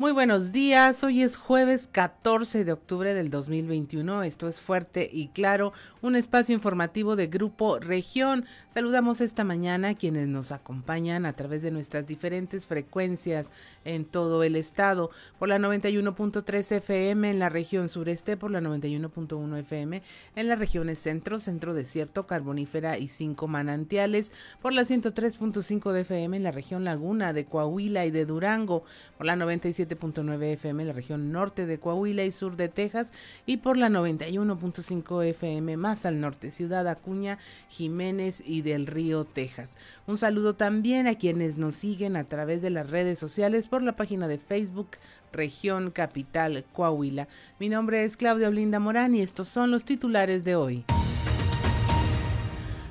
Muy buenos días, hoy es jueves 14 de octubre del 2021, esto es fuerte y claro, un espacio informativo de Grupo Región. Saludamos esta mañana a quienes nos acompañan a través de nuestras diferentes frecuencias en todo el estado, por la 91.3 FM en la región sureste, por la 91.1 FM en las regiones centro, centro desierto, carbonífera y cinco manantiales, por la 103.5 de FM en la región laguna de Coahuila y de Durango, por la 97 nueve FM en la región norte de Coahuila y sur de Texas y por la 91.5 FM más al norte, Ciudad Acuña, Jiménez y del Río, Texas. Un saludo también a quienes nos siguen a través de las redes sociales por la página de Facebook Región Capital Coahuila. Mi nombre es Claudia Blinda Morán y estos son los titulares de hoy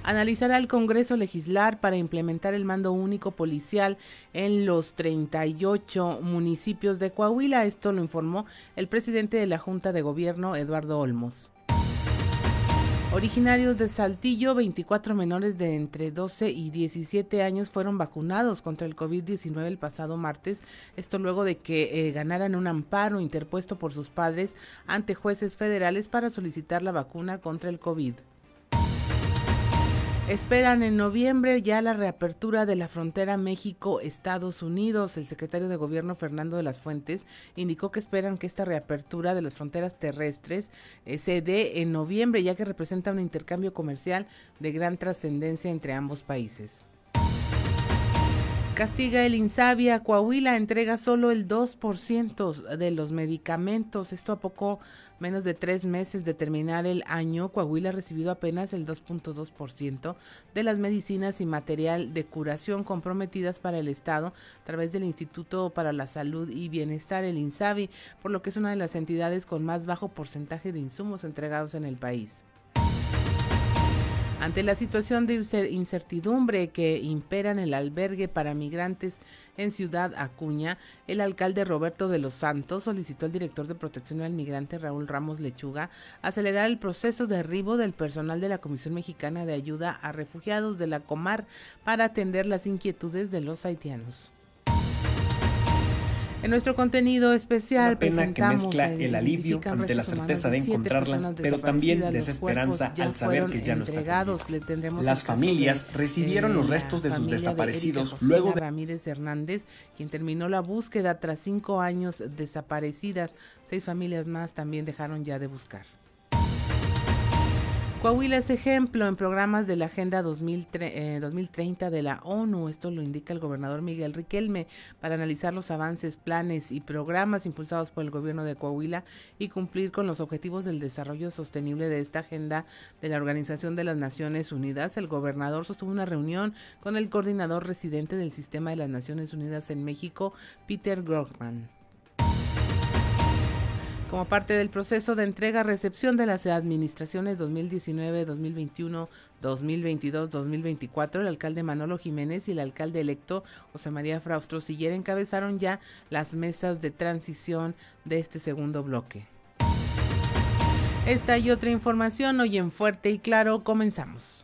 analizará el Congreso legislar para implementar el mando único policial en los 38 municipios de Coahuila. Esto lo informó el presidente de la Junta de Gobierno, Eduardo Olmos. Originarios de Saltillo, 24 menores de entre 12 y 17 años fueron vacunados contra el COVID-19 el pasado martes, esto luego de que eh, ganaran un amparo interpuesto por sus padres ante jueces federales para solicitar la vacuna contra el COVID. Esperan en noviembre ya la reapertura de la frontera México-Estados Unidos. El secretario de Gobierno Fernando de las Fuentes indicó que esperan que esta reapertura de las fronteras terrestres eh, se dé en noviembre, ya que representa un intercambio comercial de gran trascendencia entre ambos países. Castiga el Insabia, Coahuila entrega solo el 2% de los medicamentos. Esto a poco menos de tres meses de terminar el año, Coahuila ha recibido apenas el 2.2% de las medicinas y material de curación comprometidas para el Estado a través del Instituto para la Salud y Bienestar, el INSABI, por lo que es una de las entidades con más bajo porcentaje de insumos entregados en el país. Ante la situación de incertidumbre que impera en el albergue para migrantes en Ciudad Acuña, el alcalde Roberto de los Santos solicitó al director de protección al migrante Raúl Ramos Lechuga acelerar el proceso de arribo del personal de la Comisión Mexicana de Ayuda a Refugiados de la Comar para atender las inquietudes de los haitianos. En nuestro contenido especial Una pena que mezcla el alivio ante la certeza de encontrarla, pero también desesperanza al saber que ya no está Las familias recibieron los restos de sus desaparecidos luego de Ramírez Hernández, quien terminó la búsqueda tras cinco años desaparecidas. Seis familias más también dejaron ya de buscar. Coahuila es ejemplo en programas de la Agenda 2030 eh, de la ONU. Esto lo indica el gobernador Miguel Riquelme para analizar los avances, planes y programas impulsados por el gobierno de Coahuila y cumplir con los objetivos del desarrollo sostenible de esta agenda de la Organización de las Naciones Unidas. El gobernador sostuvo una reunión con el coordinador residente del Sistema de las Naciones Unidas en México, Peter Grockman como parte del proceso de entrega-recepción de las administraciones 2019, 2021, 2022, 2024, el alcalde Manolo Jiménez y el alcalde electo José María Fraustro Siller encabezaron ya las mesas de transición de este segundo bloque. Esta y otra información hoy en Fuerte y Claro comenzamos.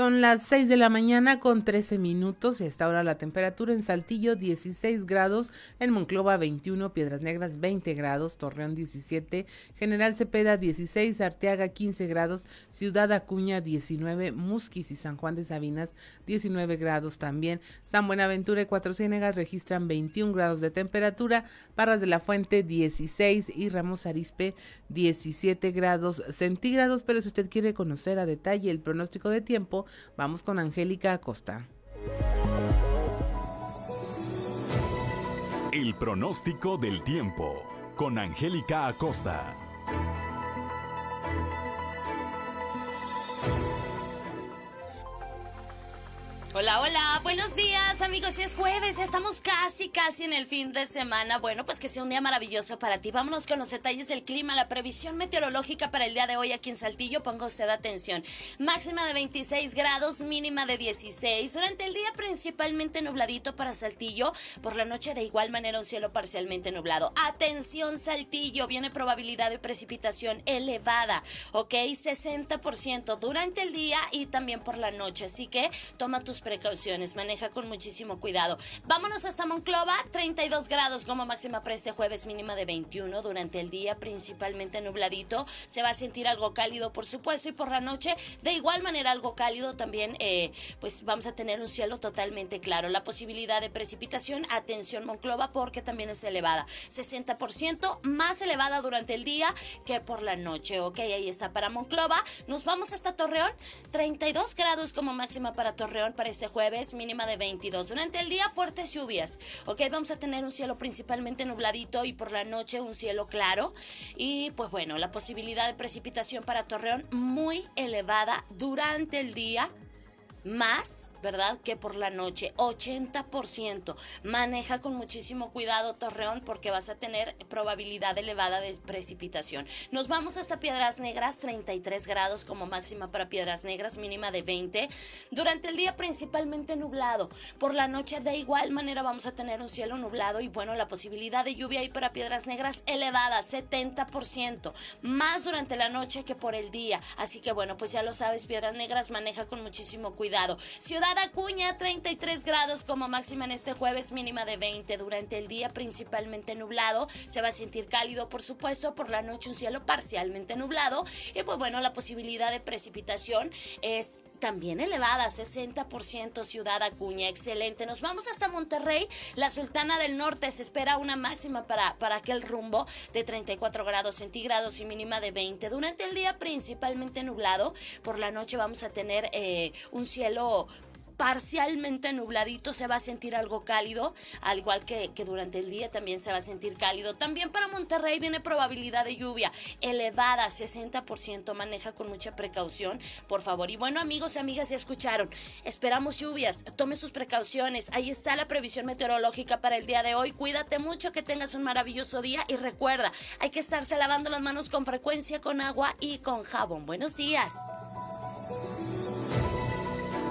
Son las 6 de la mañana con 13 minutos y hasta ahora la temperatura en Saltillo 16 grados, en Monclova 21, Piedras Negras 20 grados, Torreón 17, General Cepeda 16, Arteaga 15 grados, Ciudad Acuña 19, Musquis y San Juan de Sabinas 19 grados también, San Buenaventura y Cuatro Ciénegas registran 21 grados de temperatura, Parras de la Fuente 16 y Ramos Arispe 17 grados centígrados, pero si usted quiere conocer a detalle el pronóstico de tiempo, Vamos con Angélica Acosta. El pronóstico del tiempo con Angélica Acosta. Hola, hola, buenos días amigos, si es jueves, estamos casi, casi en el fin de semana. Bueno, pues que sea un día maravilloso para ti. Vámonos con los detalles del clima, la previsión meteorológica para el día de hoy aquí en Saltillo. Ponga usted atención. Máxima de 26 grados, mínima de 16. Durante el día principalmente nubladito para Saltillo. Por la noche de igual manera un cielo parcialmente nublado. Atención Saltillo, viene probabilidad de precipitación elevada, ¿ok? 60% durante el día y también por la noche. Así que toma tus precauciones, maneja con muchísimo cuidado. Vámonos hasta Monclova, 32 grados como máxima para este jueves, mínima de 21 durante el día, principalmente nubladito. Se va a sentir algo cálido, por supuesto, y por la noche, de igual manera, algo cálido también, eh, pues vamos a tener un cielo totalmente claro. La posibilidad de precipitación, atención Monclova, porque también es elevada. 60% más elevada durante el día que por la noche, ok, ahí está para Monclova. Nos vamos hasta Torreón, 32 grados como máxima para Torreón, para este jueves, mínima de 22. Durante el día, fuertes lluvias. Ok, vamos a tener un cielo principalmente nubladito y por la noche un cielo claro. Y pues bueno, la posibilidad de precipitación para Torreón muy elevada durante el día más, ¿verdad? Que por la noche, 80%. Maneja con muchísimo cuidado Torreón porque vas a tener probabilidad elevada de precipitación. Nos vamos hasta Piedras Negras, 33 grados como máxima para Piedras Negras, mínima de 20. Durante el día principalmente nublado. Por la noche de igual manera vamos a tener un cielo nublado y bueno, la posibilidad de lluvia ahí para Piedras Negras elevada, 70%. Más durante la noche que por el día. Así que bueno, pues ya lo sabes, Piedras Negras maneja con muchísimo cuidado Ciudad Acuña, 33 grados como máxima en este jueves, mínima de 20. Durante el día principalmente nublado, se va a sentir cálido, por supuesto, por la noche un cielo parcialmente nublado. Y pues bueno, la posibilidad de precipitación es también elevada, 60% Ciudad Acuña, excelente. Nos vamos hasta Monterrey, la Sultana del Norte, se espera una máxima para, para aquel rumbo de 34 grados centígrados y mínima de 20. Durante el día principalmente nublado, por la noche vamos a tener eh, un cielo parcialmente nubladito, se va a sentir algo cálido, al igual que, que, durante el día también se va a sentir cálido. También para Monterrey viene probabilidad de lluvia elevada, 60%, maneja con mucha precaución, por favor. Y bueno, amigos y amigas, ya escucharon, esperamos lluvias, tome sus precauciones, ahí está la previsión meteorológica para el día de hoy, cuídate mucho, que tengas un maravilloso día y recuerda, hay que estarse lavando las manos con frecuencia con agua y con jabón. Buenos días.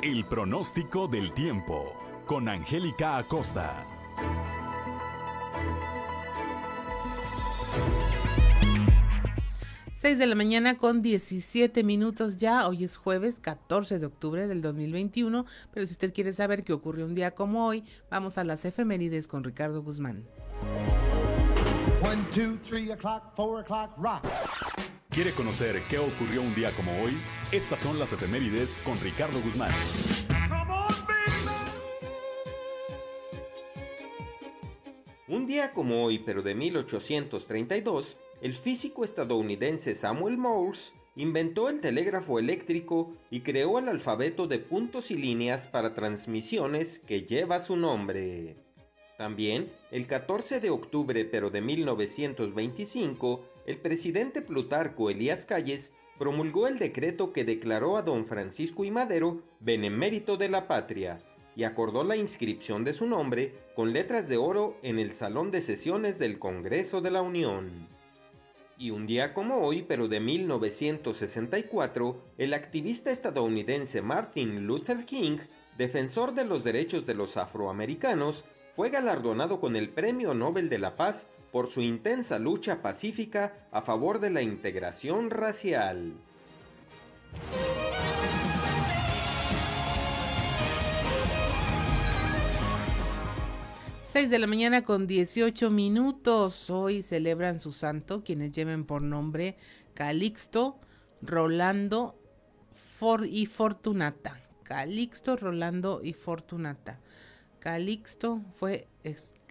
El pronóstico del tiempo con Angélica Acosta. Seis de la mañana con 17 minutos ya. Hoy es jueves 14 de octubre del 2021. Pero si usted quiere saber qué ocurrió un día como hoy, vamos a las efemérides con Ricardo Guzmán. ¿Quiere conocer qué ocurrió un día como hoy? Estas son las efemérides con Ricardo Guzmán. Un día como hoy, pero de 1832, el físico estadounidense Samuel Morse inventó el telégrafo eléctrico y creó el alfabeto de puntos y líneas para transmisiones que lleva su nombre. También, el 14 de octubre pero de 1925, el presidente Plutarco Elías Calles promulgó el decreto que declaró a don Francisco y Madero benemérito de la patria y acordó la inscripción de su nombre con letras de oro en el Salón de Sesiones del Congreso de la Unión. Y un día como hoy, pero de 1964, el activista estadounidense Martin Luther King, defensor de los derechos de los afroamericanos, fue galardonado con el Premio Nobel de la Paz por su intensa lucha pacífica a favor de la integración racial. Seis de la mañana con 18 minutos. Hoy celebran su santo quienes lleven por nombre Calixto, Rolando y Fortunata. Calixto, Rolando y Fortunata. Calixto fue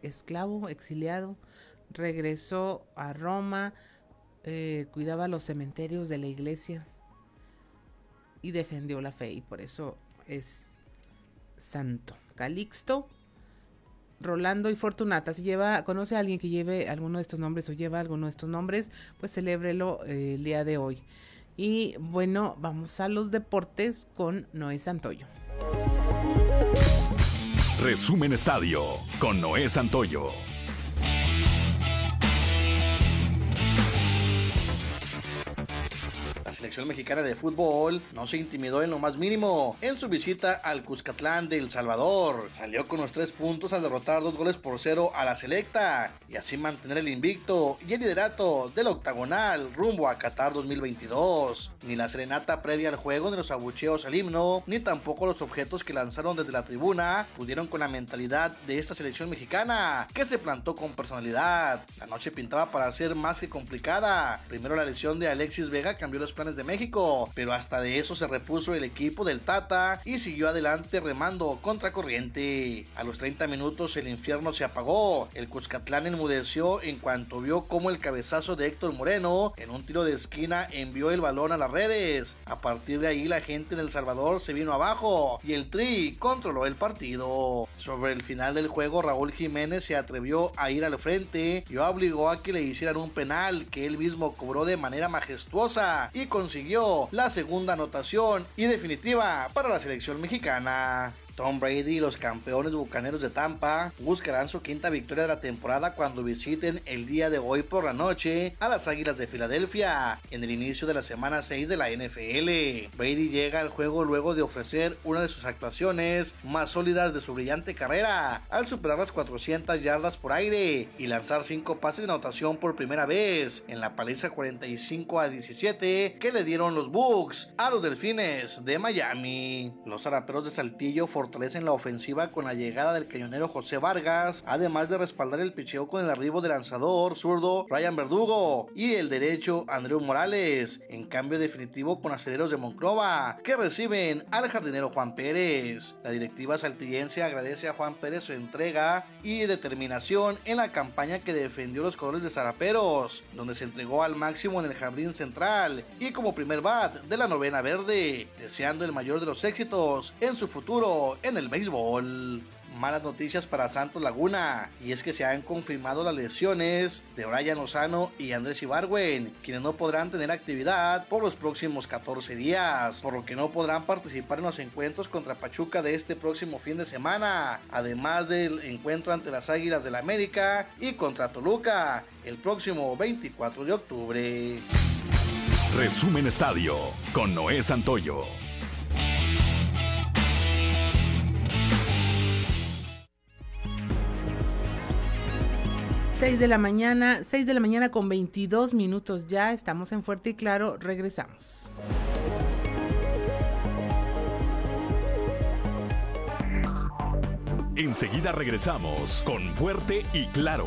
esclavo, exiliado, regresó a Roma, eh, cuidaba los cementerios de la iglesia y defendió la fe y por eso es santo. Calixto, Rolando y Fortunata. Si lleva, conoce a alguien que lleve alguno de estos nombres o lleva alguno de estos nombres, pues celébrelo eh, el día de hoy. Y bueno, vamos a los deportes con Noé Santoyo. Resumen Estadio con Noé Santoyo. Selección mexicana de fútbol no se intimidó en lo más mínimo en su visita al Cuscatlán de El Salvador. Salió con los tres puntos al derrotar dos goles por cero a la selecta y así mantener el invicto y el liderato del octagonal rumbo a Qatar 2022. Ni la serenata previa al juego, ni los abucheos al himno, ni tampoco los objetos que lanzaron desde la tribuna pudieron con la mentalidad de esta selección mexicana que se plantó con personalidad. La noche pintaba para ser más que complicada. Primero la lesión de Alexis Vega cambió los planes de México, pero hasta de eso se repuso el equipo del Tata y siguió adelante remando contra corriente. A los 30 minutos el infierno se apagó, el Cuscatlán enmudeció en cuanto vio cómo el cabezazo de Héctor Moreno en un tiro de esquina envió el balón a las redes. A partir de ahí la gente en El Salvador se vino abajo y el Tri controló el partido. Sobre el final del juego Raúl Jiménez se atrevió a ir al frente y obligó a que le hicieran un penal que él mismo cobró de manera majestuosa y con consiguió la segunda anotación y definitiva para la selección mexicana. Tom Brady y los campeones bucaneros de Tampa buscarán su quinta victoria de la temporada cuando visiten el día de hoy por la noche a las Águilas de Filadelfia en el inicio de la semana 6 de la NFL. Brady llega al juego luego de ofrecer una de sus actuaciones más sólidas de su brillante carrera al superar las 400 yardas por aire y lanzar 5 pases de anotación por primera vez en la paliza 45 a 17 que le dieron los Bucks a los Delfines de Miami. Los zaraperos de Saltillo fortalecen la ofensiva con la llegada del cañonero José Vargas, además de respaldar el picheo con el arribo del lanzador zurdo Ryan Verdugo y el derecho Andreu Morales, en cambio definitivo con aceleros de Monclova, que reciben al jardinero Juan Pérez. La directiva saltillense agradece a Juan Pérez su entrega y determinación en la campaña que defendió los colores de Zaraperos, donde se entregó al máximo en el jardín central y como primer bat de la novena verde, deseando el mayor de los éxitos en su futuro en el béisbol. Malas noticias para Santos Laguna, y es que se han confirmado las lesiones de Brian Lozano y Andrés Ibargüen, quienes no podrán tener actividad por los próximos 14 días, por lo que no podrán participar en los encuentros contra Pachuca de este próximo fin de semana, además del encuentro ante las Águilas del la América y contra Toluca el próximo 24 de octubre. Resumen Estadio con Noé Santoyo. 6 de la mañana, 6 de la mañana con 22 minutos ya, estamos en Fuerte y Claro, regresamos. Enseguida regresamos con Fuerte y Claro.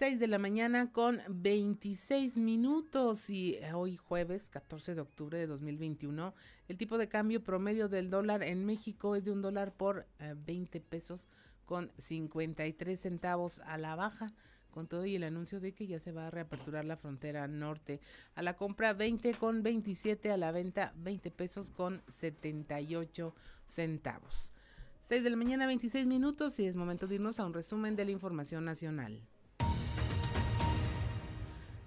6 de la mañana con 26 minutos y eh, hoy jueves 14 de octubre de 2021 el tipo de cambio promedio del dólar en México es de un dólar por 20 eh, pesos con 53 centavos a la baja con todo y el anuncio de que ya se va a reaperturar la frontera norte. A la compra 20 con 27, a la venta 20 pesos con 78 centavos. 6 de la mañana 26 minutos y es momento de irnos a un resumen de la información nacional.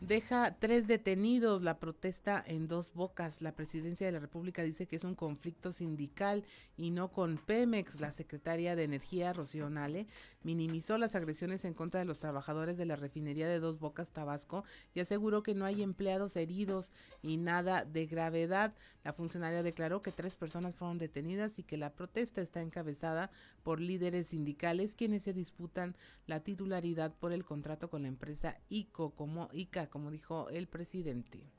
Deja tres detenidos la protesta en dos bocas. La presidencia de la República dice que es un conflicto sindical y no con Pemex. La secretaria de Energía, Rocío Nale, minimizó las agresiones en contra de los trabajadores de la refinería de Dos Bocas, Tabasco, y aseguró que no hay empleados heridos y nada de gravedad. La funcionaria declaró que tres personas fueron detenidas y que la protesta está encabezada por líderes sindicales quienes se disputan la titularidad por el contrato con la empresa ICO como ICA como dijo el presidente.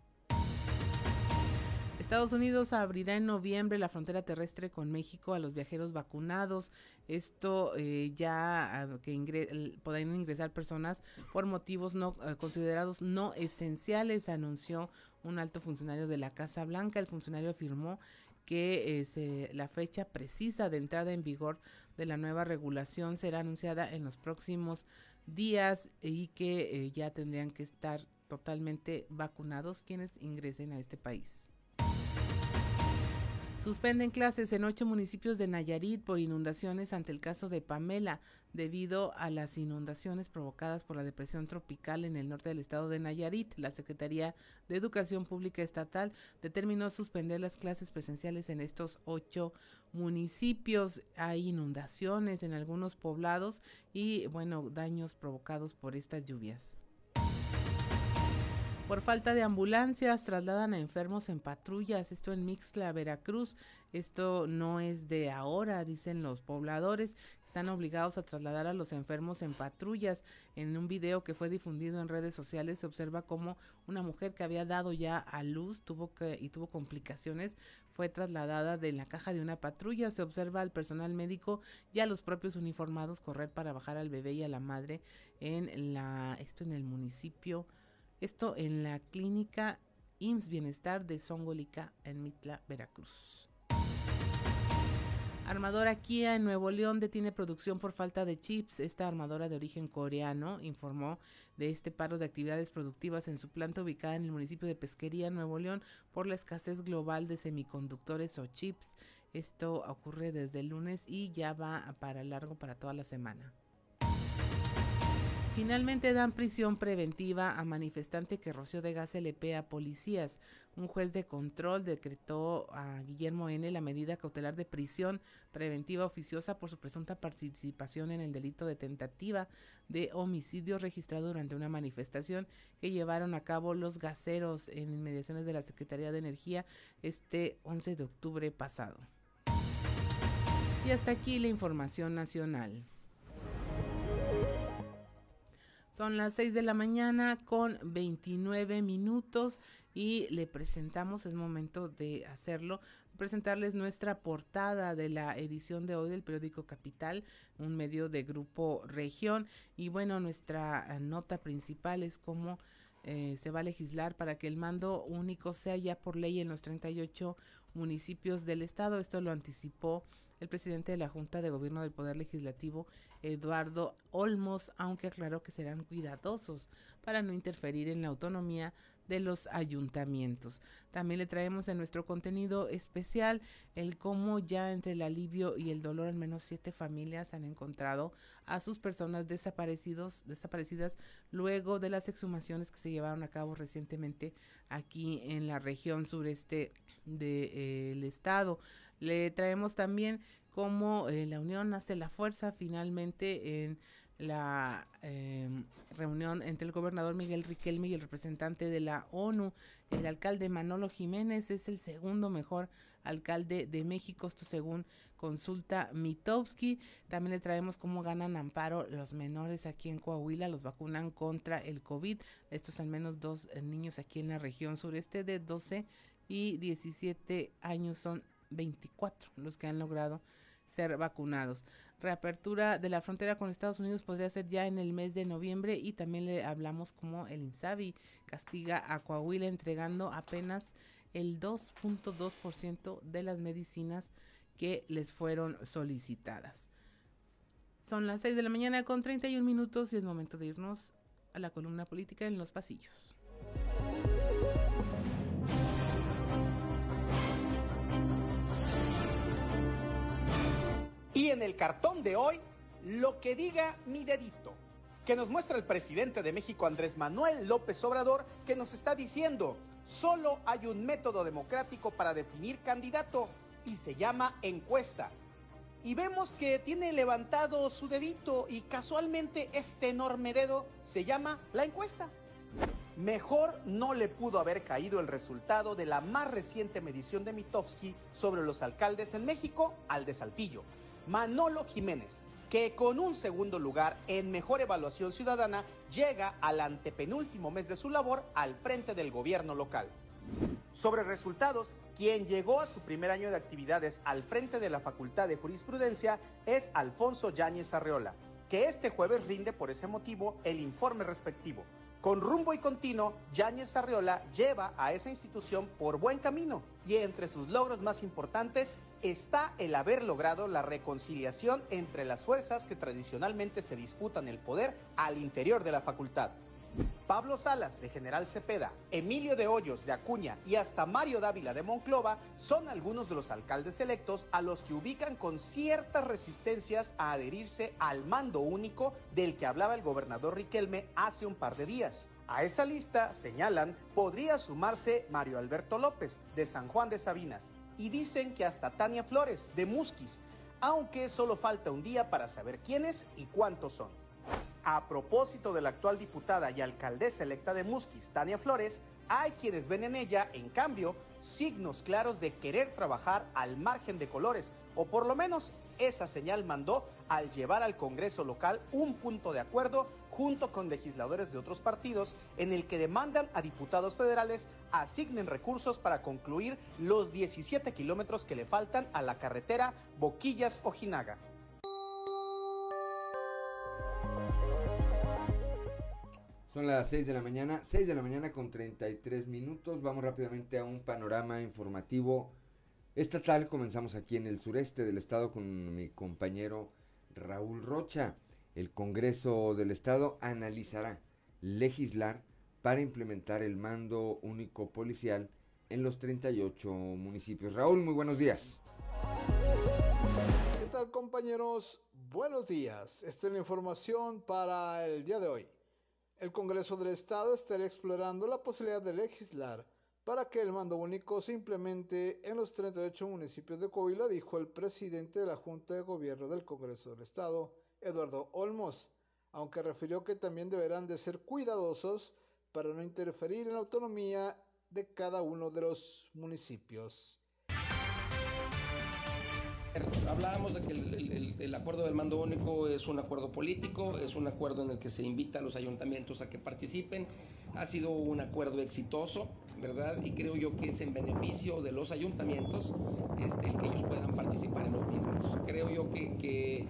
Estados Unidos abrirá en noviembre la frontera terrestre con México a los viajeros vacunados. Esto eh, ya ah, que podrán ingresar personas por motivos no eh, considerados no esenciales, anunció un alto funcionario de la Casa Blanca. El funcionario afirmó que eh, la fecha precisa de entrada en vigor de la nueva regulación será anunciada en los próximos días y que ya tendrían que estar totalmente vacunados quienes ingresen a este país. Suspenden clases en ocho municipios de Nayarit por inundaciones ante el caso de Pamela, debido a las inundaciones provocadas por la depresión tropical en el norte del estado de Nayarit. La Secretaría de Educación Pública Estatal determinó suspender las clases presenciales en estos ocho municipios. Hay inundaciones en algunos poblados y, bueno, daños provocados por estas lluvias. Por falta de ambulancias, trasladan a enfermos en patrullas, esto en Mixla, Veracruz. Esto no es de ahora, dicen los pobladores. Están obligados a trasladar a los enfermos en patrullas. En un video que fue difundido en redes sociales se observa cómo una mujer que había dado ya a luz tuvo que, y tuvo complicaciones fue trasladada de la caja de una patrulla. Se observa al personal médico y a los propios uniformados correr para bajar al bebé y a la madre en la esto en el municipio esto en la clínica IMSS Bienestar de Songolica en Mitla, Veracruz. Armadora Kia en Nuevo León detiene producción por falta de chips. Esta armadora de origen coreano informó de este paro de actividades productivas en su planta ubicada en el municipio de Pesquería, Nuevo León, por la escasez global de semiconductores o chips. Esto ocurre desde el lunes y ya va para largo para toda la semana. Finalmente dan prisión preventiva a manifestante que roció de gas LP a policías. Un juez de control decretó a Guillermo N. la medida cautelar de prisión preventiva oficiosa por su presunta participación en el delito de tentativa de homicidio registrado durante una manifestación que llevaron a cabo los gaseros en inmediaciones de la Secretaría de Energía este 11 de octubre pasado. Y hasta aquí la información nacional. Son las 6 de la mañana con 29 minutos y le presentamos, es momento de hacerlo, presentarles nuestra portada de la edición de hoy del periódico Capital, un medio de grupo región. Y bueno, nuestra nota principal es cómo eh, se va a legislar para que el mando único sea ya por ley en los 38 municipios del estado. Esto lo anticipó el presidente de la Junta de Gobierno del Poder Legislativo, Eduardo Olmos, aunque aclaró que serán cuidadosos para no interferir en la autonomía de los ayuntamientos. También le traemos en nuestro contenido especial el cómo ya entre el alivio y el dolor al menos siete familias han encontrado a sus personas desaparecidos, desaparecidas luego de las exhumaciones que se llevaron a cabo recientemente aquí en la región sureste del estado. Le traemos también cómo eh, la unión hace la fuerza finalmente en la em, reunión entre el gobernador Miguel Riquelme y el representante de la ONU. El alcalde Manolo Jiménez es el segundo mejor alcalde de México, esto según consulta Mitowski. También le traemos cómo ganan amparo los menores aquí en Coahuila, los vacunan contra el COVID. Estos al menos dos eh, niños aquí en la región sureste de 12 y 17 años son 24 los que han logrado ser vacunados. Reapertura de la frontera con Estados Unidos podría ser ya en el mes de noviembre y también le hablamos como el INSABI castiga a Coahuila entregando apenas el 2.2% de las medicinas que les fueron solicitadas. Son las 6 de la mañana con 31 minutos y es momento de irnos a la columna política en los pasillos. Y en el cartón de hoy, lo que diga mi dedito, que nos muestra el presidente de México, Andrés Manuel López Obrador, que nos está diciendo, solo hay un método democrático para definir candidato y se llama encuesta. Y vemos que tiene levantado su dedito y casualmente este enorme dedo se llama la encuesta. Mejor no le pudo haber caído el resultado de la más reciente medición de Mitofsky sobre los alcaldes en México al de Saltillo. Manolo Jiménez, que con un segundo lugar en mejor evaluación ciudadana llega al antepenúltimo mes de su labor al frente del gobierno local. Sobre resultados, quien llegó a su primer año de actividades al frente de la Facultad de Jurisprudencia es Alfonso Yáñez Arreola, que este jueves rinde por ese motivo el informe respectivo. Con rumbo y continuo, Yáñez Arreola lleva a esa institución por buen camino y entre sus logros más importantes está el haber logrado la reconciliación entre las fuerzas que tradicionalmente se disputan el poder al interior de la facultad. Pablo Salas de General Cepeda, Emilio de Hoyos de Acuña y hasta Mario Dávila de Monclova son algunos de los alcaldes electos a los que ubican con ciertas resistencias a adherirse al mando único del que hablaba el gobernador Riquelme hace un par de días. A esa lista, señalan, podría sumarse Mario Alberto López de San Juan de Sabinas y dicen que hasta Tania Flores de Musquis, aunque solo falta un día para saber quiénes y cuántos son. A propósito de la actual diputada y alcaldesa electa de Musquis, Tania Flores, hay quienes ven en ella, en cambio, signos claros de querer trabajar al margen de colores, o por lo menos esa señal mandó al llevar al Congreso local un punto de acuerdo junto con legisladores de otros partidos en el que demandan a diputados federales asignen recursos para concluir los 17 kilómetros que le faltan a la carretera Boquillas-Ojinaga. Son las 6 de la mañana, 6 de la mañana con 33 minutos. Vamos rápidamente a un panorama informativo estatal. Comenzamos aquí en el sureste del estado con mi compañero Raúl Rocha. El Congreso del Estado analizará legislar para implementar el mando único policial en los 38 municipios. Raúl, muy buenos días. ¿Qué tal compañeros? Buenos días. Esta es la información para el día de hoy el Congreso del Estado estará explorando la posibilidad de legislar para que el mando único se implemente en los 38 municipios de Coahuila, dijo el presidente de la Junta de Gobierno del Congreso del Estado, Eduardo Olmos, aunque refirió que también deberán de ser cuidadosos para no interferir en la autonomía de cada uno de los municipios. Hablábamos de que el, acuerdo del mando único es un acuerdo político, es un acuerdo en el que se invita a los ayuntamientos a que participen. Ha sido un acuerdo exitoso, ¿verdad? Y creo yo que es en beneficio de los ayuntamientos este, el que ellos puedan participar en los mismos. Creo yo que, que,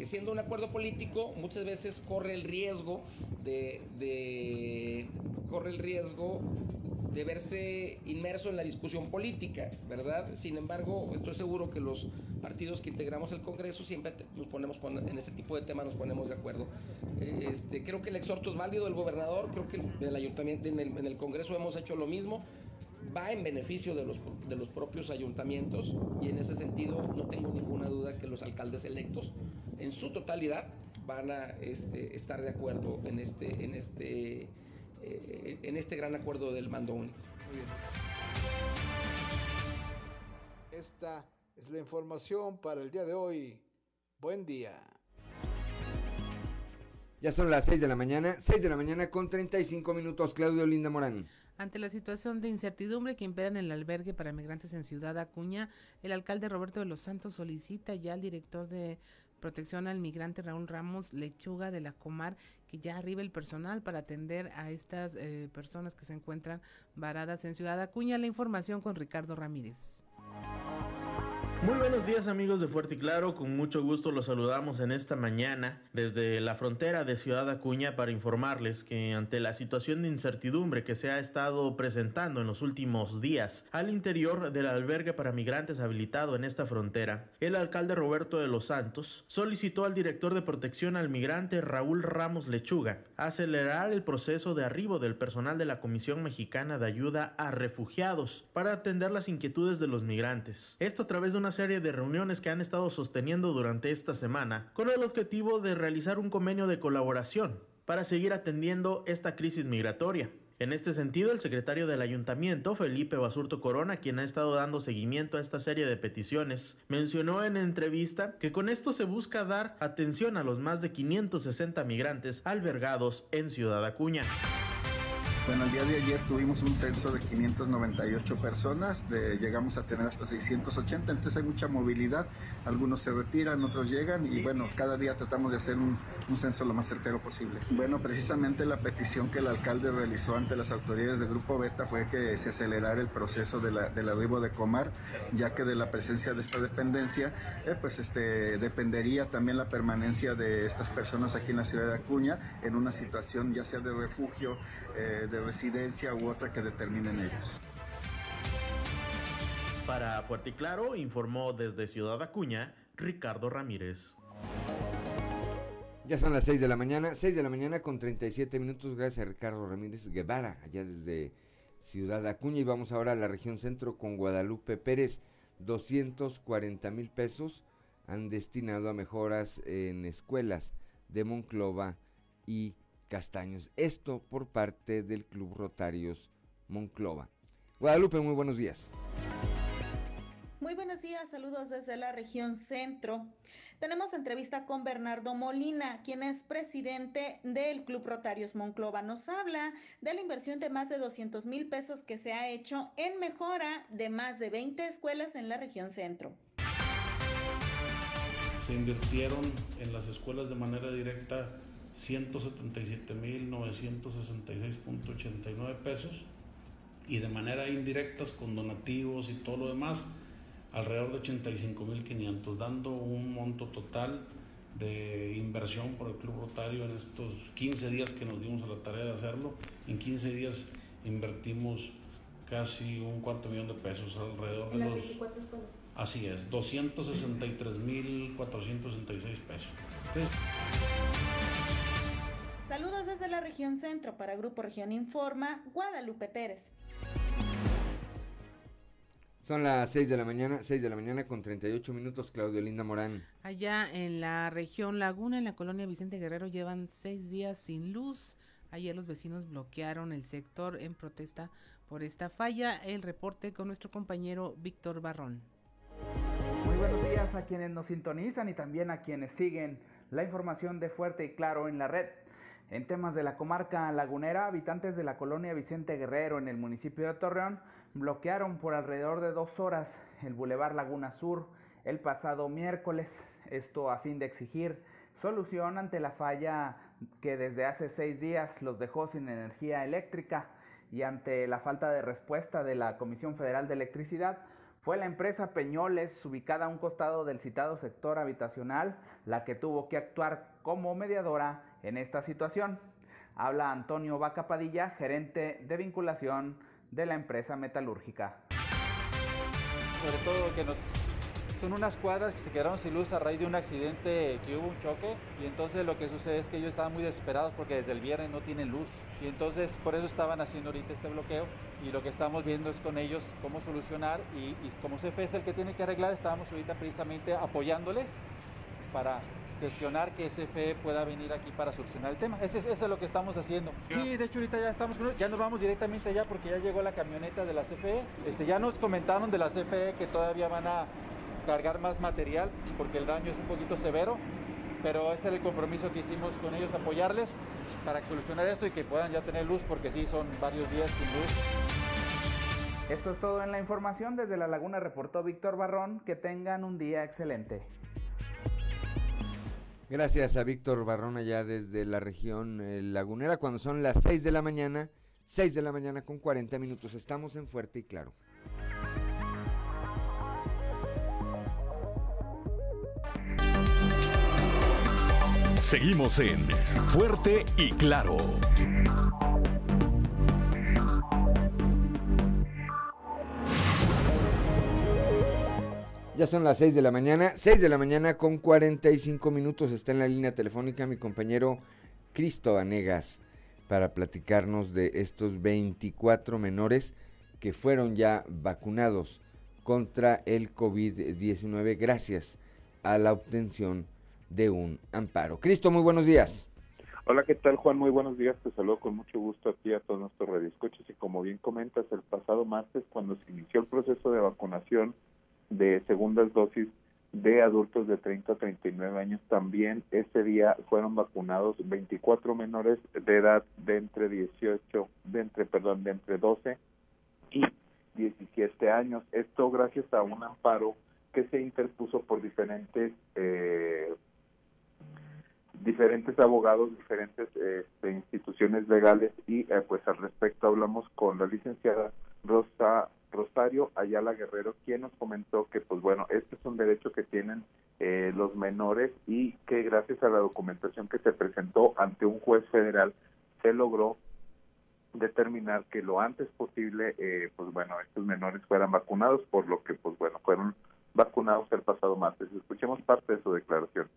siendo un acuerdo político, muchas veces corre el riesgo de, de corre el riesgo de verse inmerso en la discusión política, ¿verdad? Sin embargo, estoy seguro que los partidos que integramos el Congreso siempre nos ponemos en ese tipo de temas nos ponemos de acuerdo. Eh, este, creo que el exhorto es válido del gobernador, creo que el ayuntamiento en el Congreso hemos hecho lo mismo va en beneficio de los, de los propios ayuntamientos y en ese sentido no tengo ninguna duda que los alcaldes electos en su totalidad van a este, estar de acuerdo en este, en este eh, en este gran acuerdo del mando único. Esta es la información para el día de hoy. Buen día. Ya son las 6 de la mañana, 6 de la mañana con 35 minutos. Claudio Linda Morán. Ante la situación de incertidumbre que impera en el albergue para migrantes en Ciudad Acuña, el alcalde Roberto de los Santos solicita ya al director de Protección al Migrante Raúl Ramos Lechuga de la Comar, que ya arriba el personal para atender a estas eh, personas que se encuentran varadas en Ciudad Acuña. La información con Ricardo Ramírez. Muy buenos días amigos de Fuerte y Claro, con mucho gusto los saludamos en esta mañana desde la frontera de Ciudad Acuña para informarles que ante la situación de incertidumbre que se ha estado presentando en los últimos días al interior del albergue para migrantes habilitado en esta frontera, el alcalde Roberto de los Santos solicitó al director de protección al migrante Raúl Ramos Lechuga acelerar el proceso de arribo del personal de la Comisión Mexicana de Ayuda a Refugiados para atender las inquietudes de los migrantes. Esto a través de una serie de reuniones que han estado sosteniendo durante esta semana con el objetivo de realizar un convenio de colaboración para seguir atendiendo esta crisis migratoria. En este sentido, el secretario del ayuntamiento, Felipe Basurto Corona, quien ha estado dando seguimiento a esta serie de peticiones, mencionó en entrevista que con esto se busca dar atención a los más de 560 migrantes albergados en Ciudad Acuña. Bueno, el día de ayer tuvimos un censo de 598 personas, de, llegamos a tener hasta 680, entonces hay mucha movilidad, algunos se retiran, otros llegan y bueno, cada día tratamos de hacer un, censo lo más certero posible. Bueno, precisamente la petición que el alcalde realizó ante las autoridades del Grupo Beta fue que se acelerara el proceso de la, del arribo de Comar, ya que de la presencia de esta dependencia, eh, pues este, dependería también la permanencia de estas personas aquí en la ciudad de Acuña en una situación ya sea de refugio, eh, de residencia u otra que determinen ellos. Para Fuerte y Claro, informó desde Ciudad Acuña Ricardo Ramírez. Ya son las 6 de la mañana, 6 de la mañana con 37 minutos, gracias a Ricardo Ramírez Guevara, allá desde Ciudad Acuña. Y vamos ahora a la región centro con Guadalupe Pérez. 240 mil pesos han destinado a mejoras en escuelas de Monclova y Castaños. Esto por parte del Club Rotarios Monclova. Guadalupe, muy buenos días. Muy buenos días, saludos desde la región centro. Tenemos entrevista con Bernardo Molina, quien es presidente del Club Rotarios Monclova. Nos habla de la inversión de más de 200 mil pesos que se ha hecho en mejora de más de 20 escuelas en la región centro. Se invirtieron en las escuelas de manera directa 177 mil 966.89 pesos y de manera indirecta con donativos y todo lo demás alrededor de 85.500, dando un monto total de inversión por el Club Rotario en estos 15 días que nos dimos a la tarea de hacerlo. En 15 días invertimos casi un cuarto millón de pesos, alrededor de los... Así es, 263.466 pesos. Saludos desde la región centro para Grupo Región Informa, Guadalupe Pérez. Son las 6 de la mañana, 6 de la mañana con 38 minutos, Claudio Linda Morán. Allá en la región Laguna, en la colonia Vicente Guerrero, llevan seis días sin luz. Ayer los vecinos bloquearon el sector en protesta por esta falla. El reporte con nuestro compañero Víctor Barrón. Muy buenos días a quienes nos sintonizan y también a quienes siguen la información de Fuerte y Claro en la red. En temas de la comarca lagunera, habitantes de la colonia Vicente Guerrero en el municipio de Torreón bloquearon por alrededor de dos horas el Boulevard Laguna Sur el pasado miércoles, esto a fin de exigir solución ante la falla que desde hace seis días los dejó sin energía eléctrica. Y ante la falta de respuesta de la Comisión Federal de Electricidad, fue la empresa Peñoles, ubicada a un costado del citado sector habitacional, la que tuvo que actuar como mediadora en esta situación. Habla Antonio Vaca Padilla, gerente de vinculación de la empresa metalúrgica. Sobre todo que nos, son unas cuadras que se quedaron sin luz a raíz de un accidente que hubo un choque y entonces lo que sucede es que ellos estaban muy desesperados porque desde el viernes no tienen luz y entonces por eso estaban haciendo ahorita este bloqueo y lo que estamos viendo es con ellos cómo solucionar y, y como CFE es el que tiene que arreglar, estábamos ahorita precisamente apoyándoles para gestionar que SFE pueda venir aquí para solucionar el tema. Eso es, lo que estamos haciendo. Sí, de hecho ahorita ya estamos, ya nos vamos directamente allá porque ya llegó la camioneta de la CFE. Este, ya nos comentaron de la CFE que todavía van a cargar más material porque el daño es un poquito severo, pero ese es el compromiso que hicimos con ellos, apoyarles para solucionar esto y que puedan ya tener luz porque sí, son varios días sin luz. Esto es todo en la información. Desde La Laguna reportó Víctor Barrón. Que tengan un día excelente. Gracias a Víctor Barrón allá desde la región eh, lagunera, cuando son las 6 de la mañana, 6 de la mañana con 40 minutos. Estamos en Fuerte y Claro. Seguimos en Fuerte y Claro. Ya son las 6 de la mañana, 6 de la mañana con 45 minutos está en la línea telefónica mi compañero Cristo Anegas para platicarnos de estos 24 menores que fueron ya vacunados contra el COVID-19 gracias a la obtención de un amparo. Cristo, muy buenos días. Hola, ¿qué tal Juan? Muy buenos días. Te saludo con mucho gusto a ti a todos nuestros radioescuchos y como bien comentas, el pasado martes cuando se inició el proceso de vacunación de segundas dosis de adultos de 30 a 39 años. También ese día fueron vacunados 24 menores de edad de entre 18, de entre, perdón, de entre 12 y 17 años. Esto gracias a un amparo que se interpuso por diferentes eh, diferentes abogados, diferentes este, instituciones legales y eh, pues al respecto hablamos con la licenciada Rosa Rosario Ayala Guerrero, quien nos comentó que, pues bueno, este es un derecho que tienen eh, los menores y que gracias a la documentación que se presentó ante un juez federal se logró determinar que lo antes posible, eh, pues bueno, estos menores fueran vacunados, por lo que, pues bueno, fueron vacunados el pasado martes. Escuchemos parte de su declaración.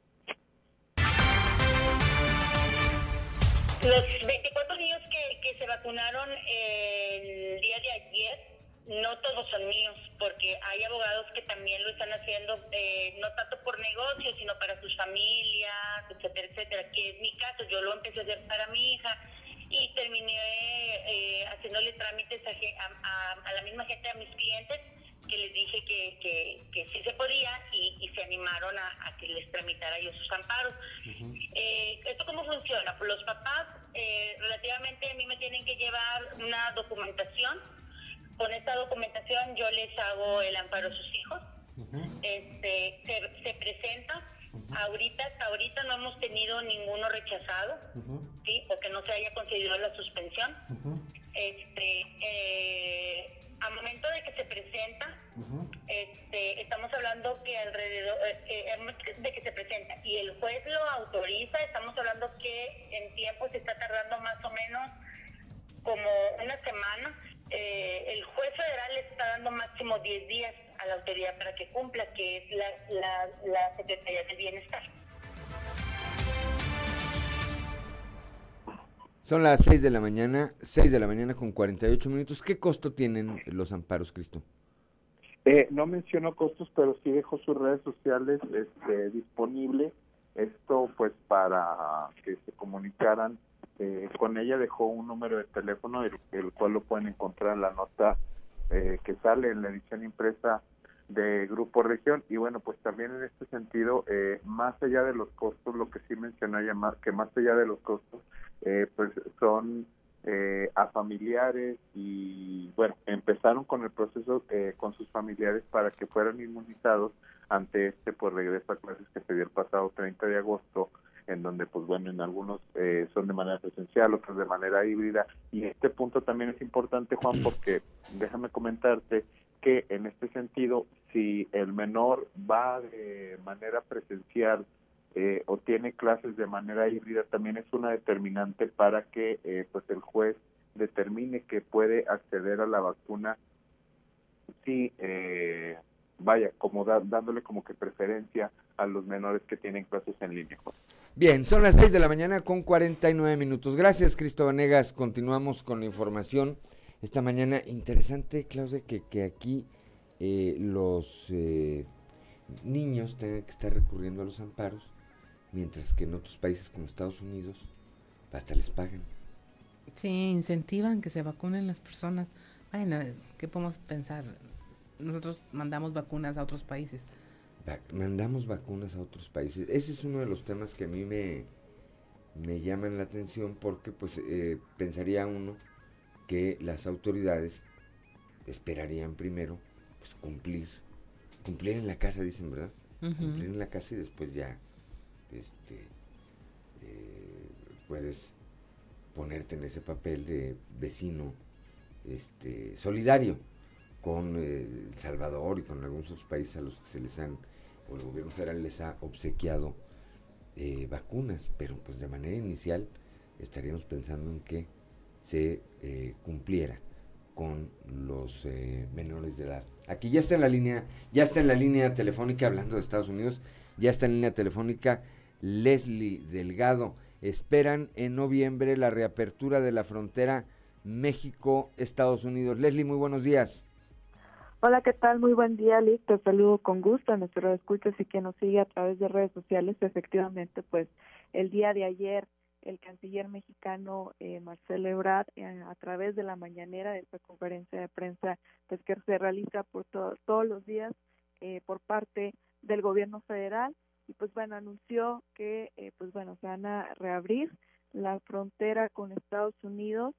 Los 24 niños que, que se vacunaron el día de ayer, no todos son míos, porque hay abogados que también lo están haciendo, eh, no tanto por negocio, sino para sus familias, etcétera, etcétera, que es mi caso. Yo lo empecé a hacer para mi hija y terminé eh, haciéndole trámites a, a, la misma gente, a mis clientes, que les dije que, que, sí se podía y, se animaron a, que les tramitara yo sus amparos. Eh, ¿Esto cómo funciona? Los papás eh, relativamente a mí me tienen que llevar una documentación. Con esta documentación yo les hago el amparo a sus hijos. este, se, se presenta Ahorita, hasta ahorita no hemos tenido ninguno rechazado, ¿sí? O que no se haya concedido la suspensión. Este, eh, a momento de que se presenta, este, estamos hablando que alrededor eh, de que se presenta y el juez lo autoriza, estamos hablando que en tiempo se está tardando más o menos como una semana. El juez federal está dando máximo 10 días a la autoridad para que cumpla, que es la, la, Secretaría del Bienestar. Son las 6 de la mañana, 6 de la mañana con 48 minutos. ¿Qué costo tienen los amparos, Cristo? Eh, no mencionó costos, pero sí dejó sus redes sociales este, disponible. Esto pues para que se comunicaran eh, con ella. Dejó un número de teléfono, el, cual lo pueden encontrar en la nota eh, que sale en la edición impresa de Grupo Región y bueno pues también en este sentido eh, más allá de los costos lo que sí mencionó ella más que más allá de los costos eh, pues son a familiares y bueno empezaron con el proceso con sus familiares para que fueran inmunizados ante este por pues, regreso a clases que se dio el pasado 30 de agosto en donde pues bueno en algunos eh, son de manera presencial otros de manera híbrida. Y este punto también es importante Juan porque déjame comentarte que en este sentido si el menor va de manera presencial eh, o tiene clases de manera híbrida también es una determinante para que eh, pues el juez determine que puede acceder a la vacuna si vaya como dándole como que preferencia a los menores que tienen clases en línea. Bien, son las 6 de la mañana con 49 minutos. Gracias, Cristóbal Negas. Continuamos con la información. Esta mañana, interesante, Claudia, que, que aquí eh, los eh, niños tengan que estar recurriendo a los amparos, mientras que en otros países como Estados Unidos hasta les pagan. Sí, incentivan que se vacunen las personas. Bueno, ¿qué podemos pensar? Nosotros mandamos vacunas a otros países mandamos vacunas a otros países. Ese es uno de los temas que a mí me, me llaman la atención porque pues eh, pensaría uno que las autoridades esperarían primero pues cumplir, cumplir en la casa dicen, ¿verdad? Cumplir en la casa y después ya este eh, puedes ponerte en ese papel de vecino este solidario con eh, El Salvador y con algunos otros países a los que se les han o el gobierno federal les ha obsequiado eh, vacunas, pero pues de manera inicial estaríamos pensando en que se eh, cumpliera con los eh, menores de edad. Aquí ya está en la línea, ya está en la línea telefónica, hablando de Estados Unidos, ya está en línea telefónica Leslie Delgado. Esperan en noviembre la reapertura de la frontera México-Estados Unidos. Leslie, muy buenos días. Hola, ¿qué tal? Muy buen día, Liz. Te saludo con gusto a nuestro escuchas y que nos sigue a través de redes sociales. Efectivamente, pues el día de ayer el canciller mexicano eh, Marcelo Ebrard eh, a través de la mañanera de esta conferencia de prensa pues que se realiza por todos los días eh, por parte del gobierno federal y pues bueno anunció que eh, pues bueno se van a reabrir la frontera con Estados Unidos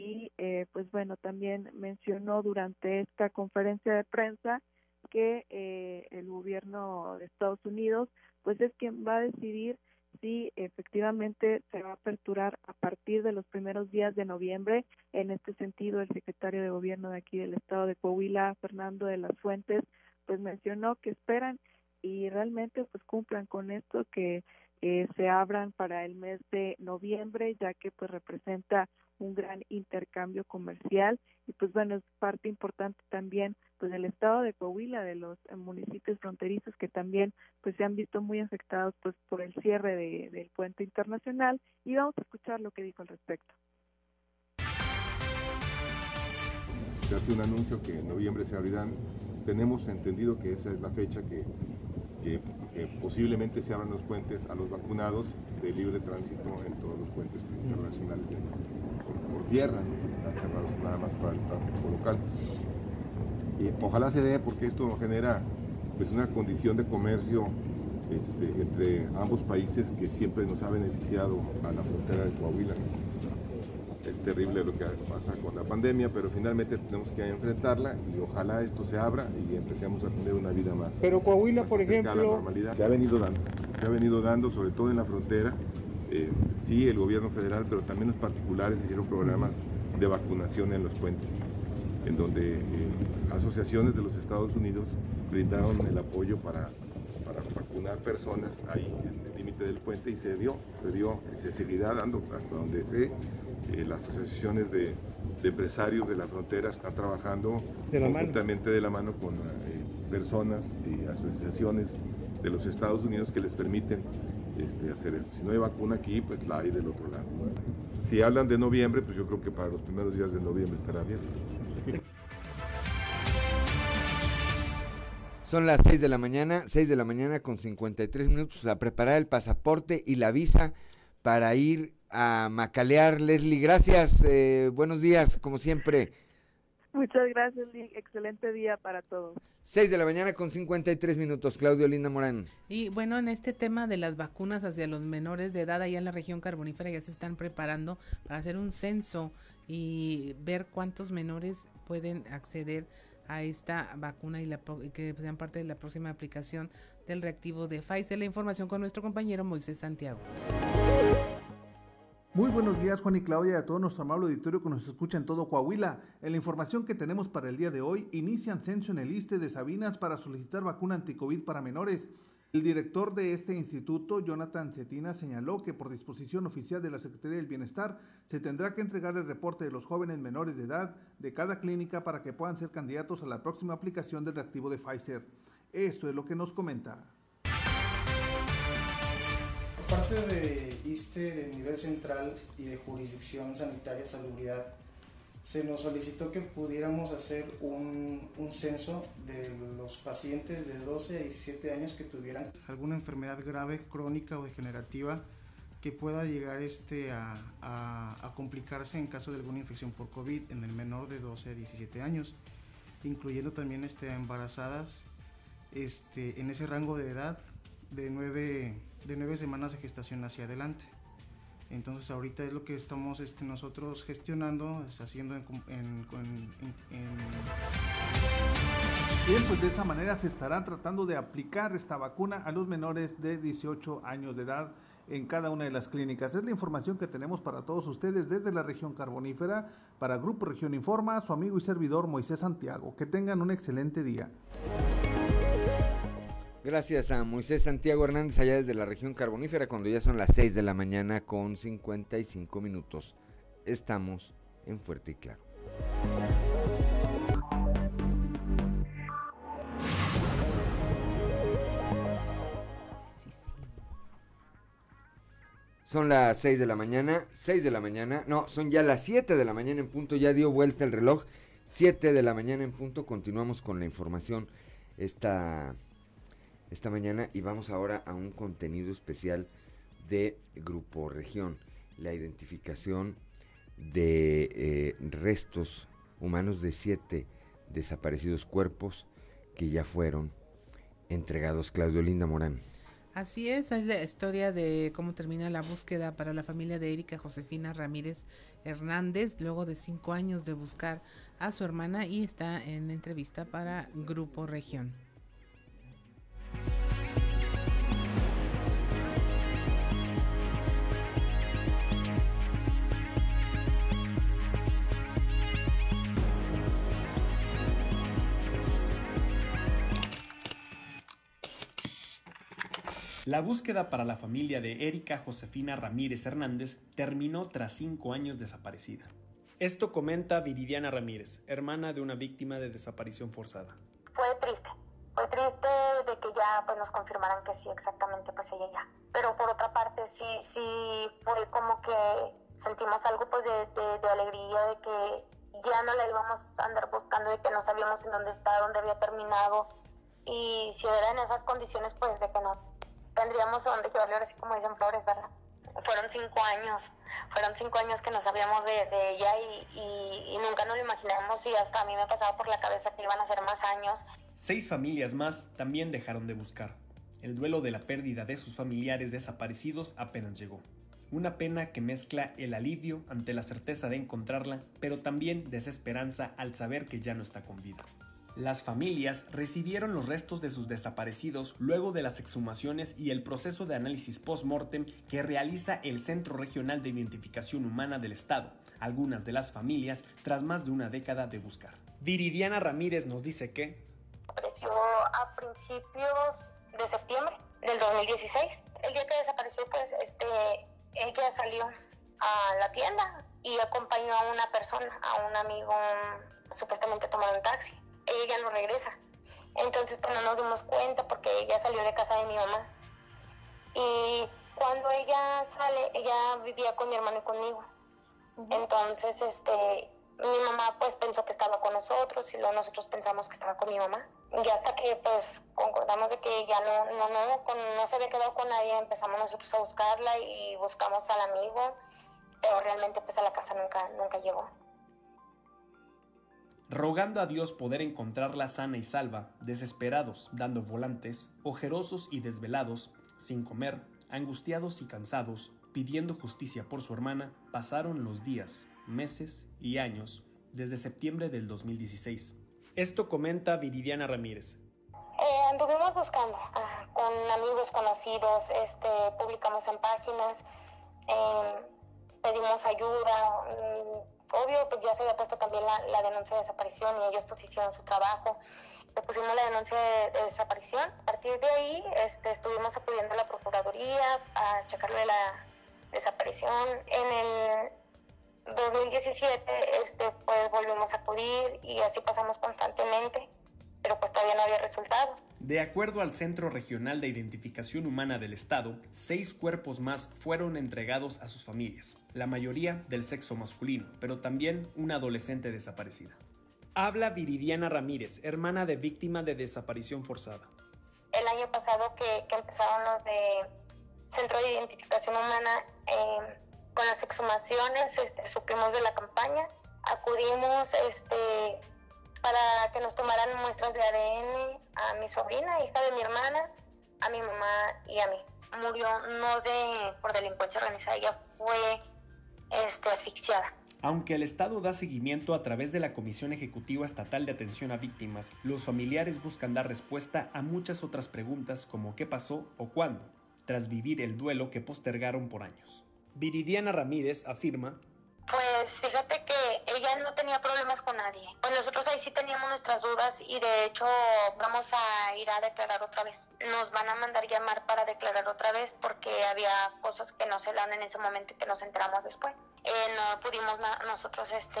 y eh, pues bueno, también mencionó durante esta conferencia de prensa que eh, el gobierno de Estados Unidos pues es quien va a decidir si efectivamente se va a aperturar a partir de los primeros días de noviembre. En este sentido, el secretario de gobierno de aquí del estado de Coahuila, Fernando de las Fuentes, pues mencionó que esperan y realmente pues cumplan con esto que eh, se abran para el mes de noviembre, ya que pues representa un gran intercambio comercial y pues bueno, es parte importante también pues del estado de Coahuila, de los municipios fronterizos que también pues se han visto muy afectados pues por el cierre de, del puente internacional y vamos a escuchar lo que dijo al respecto. Se hace un anuncio que en noviembre se abrirán. Tenemos entendido que esa es la fecha que, posiblemente se abran los puentes a los vacunados de libre tránsito en todos los puentes internacionales por, tierra, están cerrados nada más para el tráfico local. Y ojalá se dé porque esto genera pues, una condición de comercio este, entre ambos países que siempre nos ha beneficiado a la frontera de Coahuila es terrible lo que pasa con la pandemia, pero finalmente tenemos que enfrentarla y ojalá esto se abra y empecemos a tener una vida más. Pero Coahuila, por ejemplo, la normalidad se ha venido dando, se ha venido dando sobre todo en la frontera. Eh, sí, el gobierno federal, pero también los particulares hicieron programas de vacunación en los puentes, en donde eh, asociaciones de los Estados Unidos brindaron el apoyo para, para vacunar personas ahí en el límite del puente y se dio, se dio, se seguirá dando hasta donde se eh, las asociaciones de, empresarios de la frontera están trabajando de conjuntamente de la mano con eh, personas y asociaciones de los Estados Unidos que les permiten este, hacer esto. Si no hay vacuna aquí, pues la hay del otro lado. Si hablan de noviembre, pues yo creo que para los primeros días de noviembre estará bien. Son las 6 de la mañana, 6 de la mañana con 53 minutos a preparar el pasaporte y la visa para ir a macalear. Leslie, gracias. Eh, buenos días, como siempre. Muchas gracias, Lee. Excelente día para todos. 6 de la mañana con 53 minutos. Claudio Linda Morán. Y bueno, en este tema de las vacunas hacia los menores de edad, allá en la región carbonífera ya se están preparando para hacer un censo y ver cuántos menores pueden acceder a esta vacuna y, la, y que sean parte de la próxima aplicación del reactivo de Pfizer. La información con nuestro compañero Moisés Santiago. Muy buenos días Juan y Claudia y a todo nuestro amable auditorio que nos escucha en todo Coahuila. En la información que tenemos para el día de hoy, inician censo en el ISTE de Sabinas para solicitar vacuna anticovid para menores. El director de este instituto, Jonathan Cetina, señaló que por disposición oficial de la Secretaría del Bienestar se tendrá que entregar el reporte de los jóvenes menores de edad de cada clínica para que puedan ser candidatos a la próxima aplicación del reactivo de Pfizer. Esto es lo que nos comenta parte de ISTE de nivel central y de jurisdicción sanitaria salubridad, se nos solicitó que pudiéramos hacer un, un, censo de los pacientes de 12 a 17 años que tuvieran alguna enfermedad grave, crónica o degenerativa que pueda llegar este a, a, complicarse en caso de alguna infección por COVID en el menor de 12 a 17 años, incluyendo también este, embarazadas este, en ese rango de edad de 9 de nueve semanas de gestación hacia adelante. Entonces ahorita es lo que estamos este, nosotros gestionando, haciendo en, en, Bien, pues de esa manera se estará tratando de aplicar esta vacuna a los menores de 18 años de edad en cada una de las clínicas. Es la información que tenemos para todos ustedes desde la región carbonífera. Para Grupo Región Informa, su amigo y servidor Moisés Santiago. Que tengan un excelente día. Gracias a Moisés Santiago Hernández allá desde la región carbonífera cuando ya son las 6 de la mañana con 55 minutos. Estamos en Fuerte y Claro. Son las 6 de la mañana, 6 de la mañana, no, son ya las 7 de la mañana en punto, ya dio vuelta el reloj, 7 de la mañana en punto, continuamos con la información. Esta esta mañana y vamos ahora a un contenido especial de Grupo Región, la identificación de eh, restos humanos de siete desaparecidos cuerpos que ya fueron entregados. Claudio Linda Morán. Así es, es la historia de cómo termina la búsqueda para la familia de Erika Josefina Ramírez Hernández, luego de cinco años de buscar a su hermana y está en entrevista para Grupo Región. La búsqueda para la familia de Erika Josefina Ramírez Hernández terminó tras cinco años desaparecida. Esto comenta Viridiana Ramírez, hermana de una víctima de desaparición forzada. Fue triste, fue triste de que ya pues nos confirmaran que sí, exactamente, pues ella ya. Pero por otra parte sí, sí fue como que sentimos algo pues de, de, alegría, de que ya no la íbamos a andar buscando, de que no sabíamos en dónde está, dónde había terminado. Y si era en esas condiciones, pues de que no tendríamos dónde llevarle ahora sí como dicen flores, ¿verdad? Fueron cinco años, fueron cinco años que no sabíamos de, de ella y, y, y, nunca nos lo imaginamos y hasta a mí me pasaba por la cabeza que iban a ser más años. Seis familias más también dejaron de buscar. El duelo de la pérdida de sus familiares desaparecidos apenas llegó. Una pena que mezcla el alivio ante la certeza de encontrarla, pero también desesperanza al saber que ya no está con vida. Las familias recibieron los restos de sus desaparecidos luego de las exhumaciones y el proceso de análisis post-mortem que realiza el Centro Regional de Identificación Humana del Estado, algunas de las familias tras más de una década de buscar. Viridiana Ramírez nos dice que apareció a principios de septiembre del 2016. El día que desapareció, pues, este, ella salió a la tienda y acompañó a una persona, a un amigo, supuestamente tomar un taxi ella no regresa. Entonces pues no nos dimos cuenta porque ella salió de casa de mi mamá. Y cuando ella sale, ella vivía con mi hermano y conmigo. Uh -huh. Entonces, este, mi mamá pues pensó que estaba con nosotros y luego nosotros pensamos que estaba con mi mamá. Y hasta que pues concordamos de que ya no, no, no, con, no se había quedado con nadie, empezamos nosotros a buscarla y buscamos al amigo, pero realmente pues a la casa nunca, nunca llegó rogando a Dios poder encontrarla sana y salva, desesperados, dando volantes, ojerosos y desvelados, sin comer, angustiados y cansados, pidiendo justicia por su hermana, pasaron los días, meses y años desde septiembre del 2016. Esto comenta Viridiana Ramírez. Eh, anduvimos buscando ah, con amigos conocidos, este, publicamos en páginas, eh, pedimos ayuda. Obvio, pues ya se había puesto también la, la, denuncia de desaparición y ellos pues hicieron su trabajo. Le pusimos la denuncia de, de desaparición. A partir de ahí este, estuvimos acudiendo a la Procuraduría a checarle la desaparición. En el 2017 este, pues volvimos a acudir y así pasamos constantemente pero pues todavía no había resultado. De acuerdo al Centro Regional de Identificación Humana del Estado, seis cuerpos más fueron entregados a sus familias, la mayoría del sexo masculino, pero también una adolescente desaparecida. Habla Viridiana Ramírez, hermana de víctima de desaparición forzada. El año pasado que, que empezaron los de Centro de Identificación Humana eh, con las exhumaciones, este, supimos de la campaña, acudimos este, para que nos tomaran muestras de ADN a mi sobrina, hija de mi hermana, a mi mamá y a mí. Murió no de por delincuencia organizada, ella fue este, asfixiada. Aunque el Estado da seguimiento a través de la Comisión Ejecutiva Estatal de Atención a Víctimas, los familiares buscan dar respuesta a muchas otras preguntas como qué pasó o cuándo, tras vivir el duelo que postergaron por años. Viridiana Ramírez afirma pues fíjate que ella no tenía problemas con nadie. Pues nosotros ahí sí teníamos nuestras dudas y de hecho vamos a ir a declarar otra vez. Nos van a mandar llamar para declarar otra vez porque había cosas que no se dan en ese momento y que nos enteramos después. Eh, no pudimos nosotros este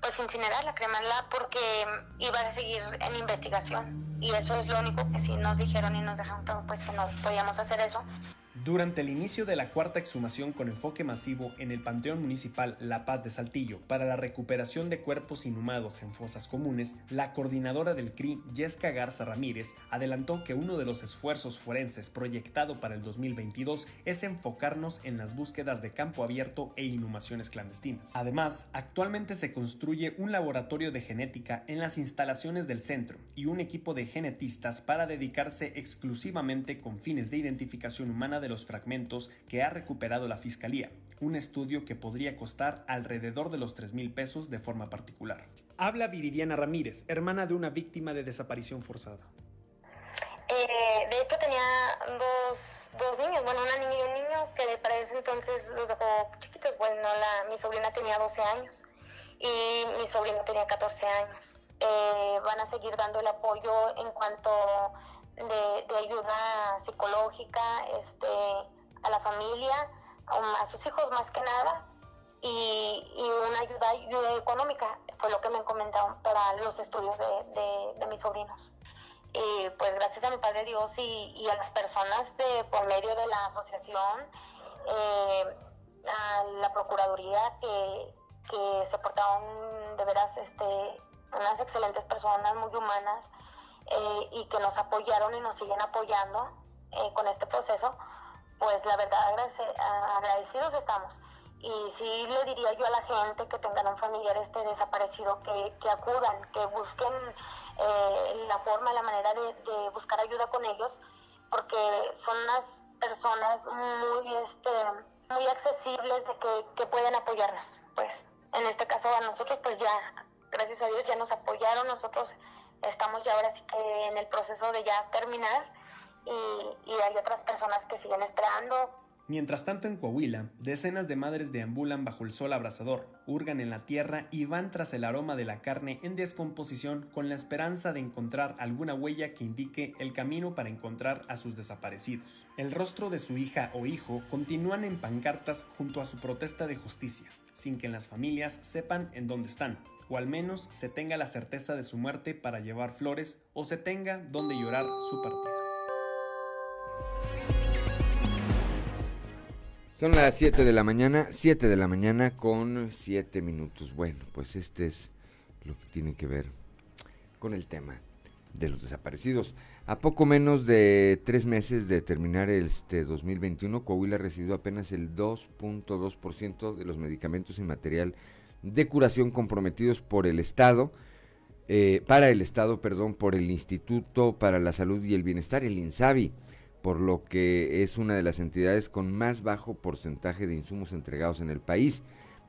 pues incinerarla, cremarla porque iba a seguir en investigación y eso es lo único que sí nos dijeron y nos dejaron claro pues que no podíamos hacer eso. Durante el inicio de la cuarta exhumación con enfoque masivo en el Panteón Municipal La Paz de Saltillo para la recuperación de cuerpos inhumados en fosas comunes, la coordinadora del CRI, Yesca Garza Ramírez, adelantó que uno de los esfuerzos forenses proyectado para el 2022 es enfocarnos en las búsquedas de campo abierto e inhumaciones clandestinas. Además, actualmente se construye un laboratorio de genética en las instalaciones del centro y un equipo de genetistas para dedicarse exclusivamente con fines de identificación humana de los fragmentos que ha recuperado la Fiscalía, un estudio que podría costar alrededor de los 3 mil pesos de forma particular. Habla Viridiana Ramírez, hermana de una víctima de desaparición forzada. Eh, de hecho tenía dos, dos, niños, bueno, una niña y un niño que para ese entonces los dejó chiquitos, bueno, la, mi sobrina tenía 12 años y mi sobrino tenía 14 años. Eh, van a seguir dando el apoyo en cuanto de, ayuda psicológica este, a la familia, a sus hijos más que nada, y, una ayuda, económica, fue lo que me comentaron para los estudios de, mis sobrinos. Y pues gracias a mi Padre Dios y, a las personas de por medio de la asociación, eh, a la Procuraduría que, que se portaron de veras este, unas excelentes personas, muy humanas, eh, y que nos apoyaron y nos siguen apoyando eh, con este proceso, pues la verdad agradecidos estamos. Y sí le diría yo a la gente que tengan un familiar este desaparecido, que, que acudan, que busquen eh, la forma, la manera de, buscar ayuda con ellos, porque son unas personas muy, este, muy accesibles de que, que pueden apoyarnos. Pues en este caso a nosotros pues ya, gracias a Dios ya nos apoyaron, nosotros estamos ya ahora en el proceso de ya terminar y, y hay otras personas que siguen esperando Mientras tanto en Coahuila, decenas de madres deambulan bajo el sol abrasador, hurgan en la tierra y van tras el aroma de la carne en descomposición con la esperanza de encontrar alguna huella que indique el camino para encontrar a sus desaparecidos. El rostro de su hija o hijo continúan en pancartas junto a su protesta de justicia, sin que las familias sepan en dónde están, o al menos se tenga la certeza de su muerte para llevar flores o se tenga donde llorar su partida. Son las 7 de la mañana, 7 de la mañana con 7 minutos. Bueno, pues este es lo que tiene que ver con el tema de los desaparecidos. A poco menos de tres meses de terminar este 2021, Coahuila recibió apenas el 2.2% de los medicamentos y material de curación comprometidos por el Estado, eh, para el Estado, perdón, por el Instituto para la Salud y el Bienestar, el INSABI por lo que es una de las entidades con más bajo porcentaje de insumos entregados en el país.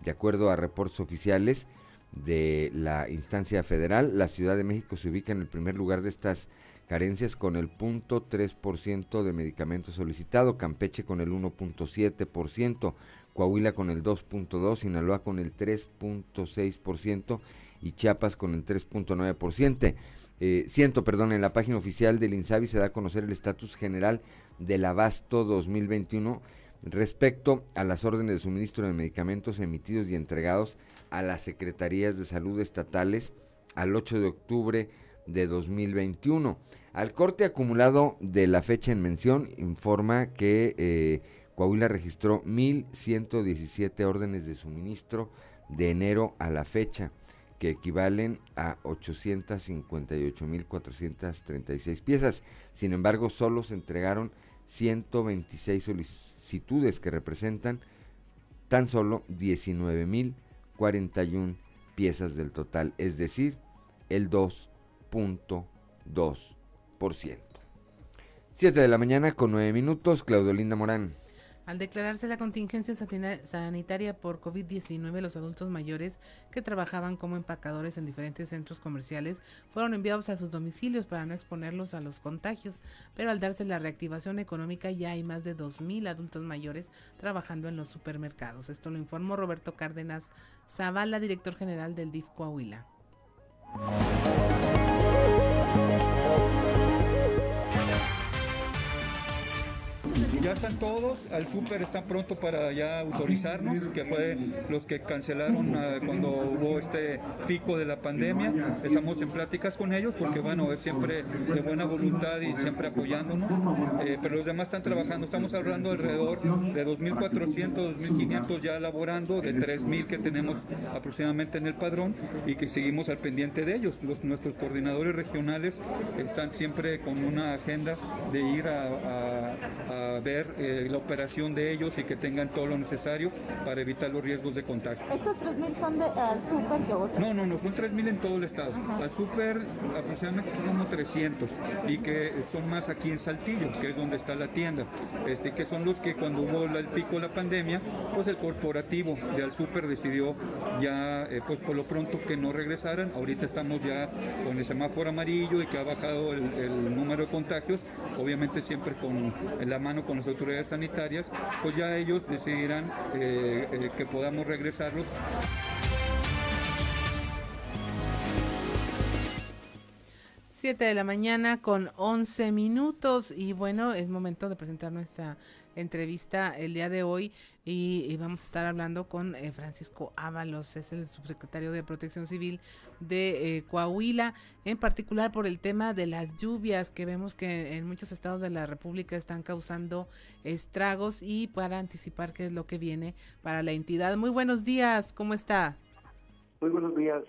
De acuerdo a reportes oficiales de la instancia federal, la Ciudad de México se ubica en el primer lugar de estas carencias con el 0.3% de medicamentos solicitado, Campeche con el 1.7%, Coahuila con el 2.2%, Sinaloa con el 3.6% y Chiapas con el 3.9%. Eh, siento, perdón, en la página oficial del INSABI se da a conocer el estatus general del abasto 2021 respecto a las órdenes de suministro de medicamentos emitidos y entregados a las secretarías de salud estatales al 8 de octubre de 2021. Al corte acumulado de la fecha en mención, informa que eh, Coahuila registró 1.117 órdenes de suministro de enero a la fecha que equivalen a 858.436 piezas. Sin embargo, solo se entregaron 126 solicitudes que representan tan solo 19.041 piezas del total, es decir, el 2.2%. 7 de la mañana con 9 minutos, Claudio Linda Morán. Al declararse la contingencia sanitaria por COVID-19, los adultos mayores que trabajaban como empacadores en diferentes centros comerciales fueron enviados a sus domicilios para no exponerlos a los contagios, pero al darse la reactivación económica ya hay más de 2.000 adultos mayores trabajando en los supermercados. Esto lo informó Roberto Cárdenas Zavala, director general del DIF Coahuila. Ya están todos, al súper están pronto para ya autorizarnos, que fue los que cancelaron ah, cuando hubo este pico de la pandemia. Estamos en pláticas con ellos porque bueno, es siempre de buena voluntad y siempre apoyándonos, eh, pero los demás están trabajando. Estamos hablando alrededor de 2.400, 2.500 ya laborando, de 3.000 que tenemos aproximadamente en el padrón y que seguimos al pendiente de ellos. Los, nuestros coordinadores regionales están siempre con una agenda de ir a ver eh, la operación de ellos y que tengan todo lo necesario para evitar los riesgos de contagio. ¿Estos 3.000 son de, al súper que otros? No, no, no, son 3.000 en todo el estado. Al súper aproximadamente son como 300 y que son más aquí en Saltillo, que es donde está la tienda, este, que son los que cuando hubo el pico de la pandemia, pues el corporativo de al súper decidió ya, eh, pues por lo pronto que no regresaran. Ahorita estamos ya con el semáforo amarillo y que ha bajado el, el número de contagios, obviamente siempre con la mano con las autoridades sanitarias, pues ya ellos decidirán eh, eh, que podamos regresarlos. 7 de la mañana con 11 minutos y bueno, es momento de presentar nuestra entrevista el día de hoy y, vamos a estar hablando con eh, Francisco Ábalos, es el subsecretario de Protección Civil de eh, Coahuila, en particular por el tema de las lluvias que vemos que en muchos estados de la República están causando estragos y para anticipar qué es lo que viene para la entidad. Muy buenos días, ¿cómo está? Muy buenos días,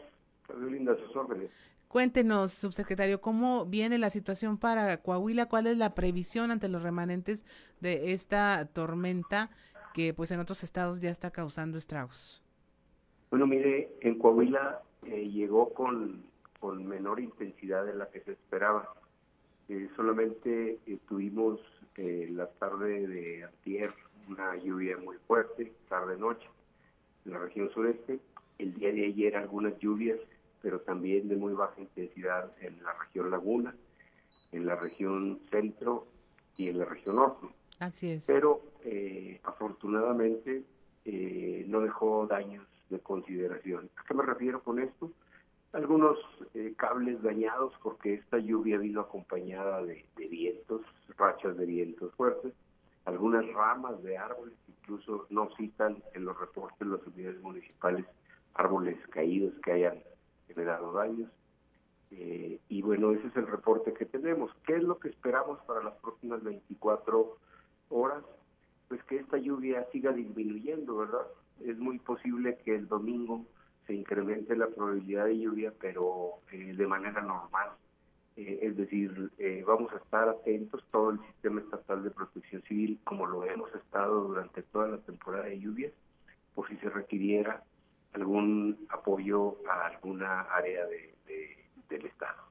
Linda, sus órdenes. Cuéntenos, subsecretario, ¿cómo viene la situación para Coahuila? ¿Cuál es la previsión ante los remanentes de esta tormenta que pues en otros estados ya está causando estragos? Bueno, mire, en Coahuila eh, llegó con, con, menor intensidad de la que se esperaba. Eh, solamente eh, tuvimos la tarde de antier una lluvia muy fuerte, tarde-noche, en la región sureste. El día de ayer algunas lluvias pero también de muy baja intensidad en la región Laguna, en la región centro y en la región norte. Así es. Pero eh, afortunadamente eh, no dejó daños de consideración. ¿A qué me refiero con esto? Algunos eh, cables dañados porque esta lluvia vino acompañada de, de, vientos, rachas de vientos fuertes, algunas ramas de árboles, incluso no citan en los reportes de las unidades municipales árboles caídos que hayan generado daños. Eh, y bueno, ese es el reporte que tenemos. ¿Qué es lo que esperamos para las próximas 24 horas? Pues que esta lluvia siga disminuyendo, ¿verdad? Es muy posible que el domingo se incremente la probabilidad de lluvia, pero eh, de manera normal. Eh, es decir, vamos a estar atentos, todo el sistema estatal de protección civil, como lo hemos estado durante toda la temporada de lluvias, por si se requiriera algún apoyo a alguna área de, del Estado.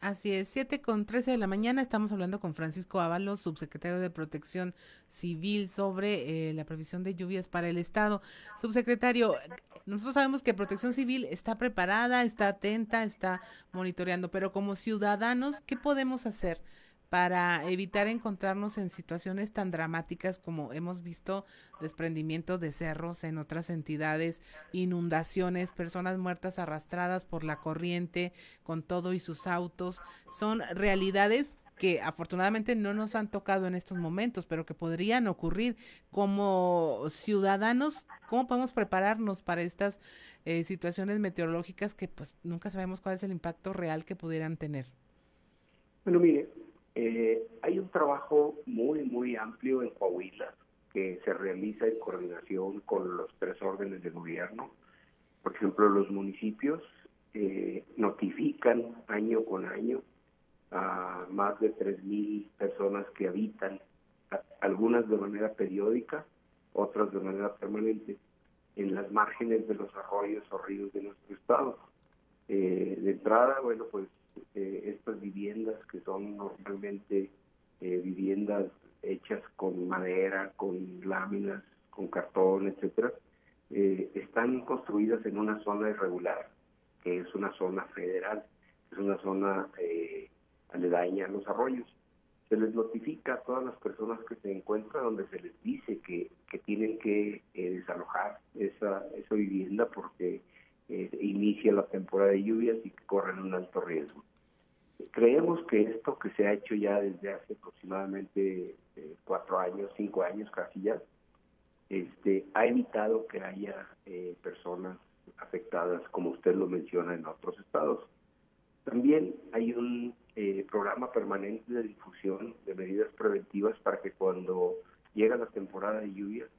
Así es, 7 con 13 de la mañana estamos hablando con Francisco Ábalos, subsecretario de Protección Civil, sobre eh, la previsión de lluvias para el Estado. Subsecretario, nosotros sabemos que Protección Civil está preparada, está atenta, está monitoreando, pero como ciudadanos, ¿qué podemos hacer para evitar encontrarnos en situaciones tan dramáticas como hemos visto desprendimiento de cerros en otras entidades, inundaciones, personas muertas arrastradas por la corriente con todo y sus autos. Son realidades que afortunadamente no nos han tocado en estos momentos, pero que podrían ocurrir como ciudadanos. ¿Cómo podemos prepararnos para estas eh, situaciones meteorológicas que pues nunca sabemos cuál es el impacto real que pudieran tener? Bueno, mire, eh, hay un trabajo muy, muy amplio en Coahuila que se realiza en coordinación con los tres órdenes de gobierno. Por ejemplo, los municipios eh, notifican año con año a más de 3.000 personas que habitan, algunas de manera periódica, otras de manera permanente, en las márgenes de los arroyos o ríos de nuestro estado. Eh, de entrada, bueno, pues eh, estas viviendas que son normalmente eh, viviendas hechas con madera, con láminas, con cartón, etcétera, eh, están construidas en una zona irregular, que es una zona federal, es una zona aledaña a los arroyos. Se les notifica a todas las personas que se encuentran donde se les dice que, que tienen que desalojar esa, esa vivienda porque eh, inicia la temporada de lluvias y corren un alto riesgo. Creemos que esto que se ha hecho ya desde hace aproximadamente eh, cuatro años, cinco años casi ya, este, ha evitado que haya eh, personas afectadas, como usted lo menciona, en otros estados. También hay un eh, programa permanente de difusión de medidas preventivas para que cuando llega la temporada de lluvias,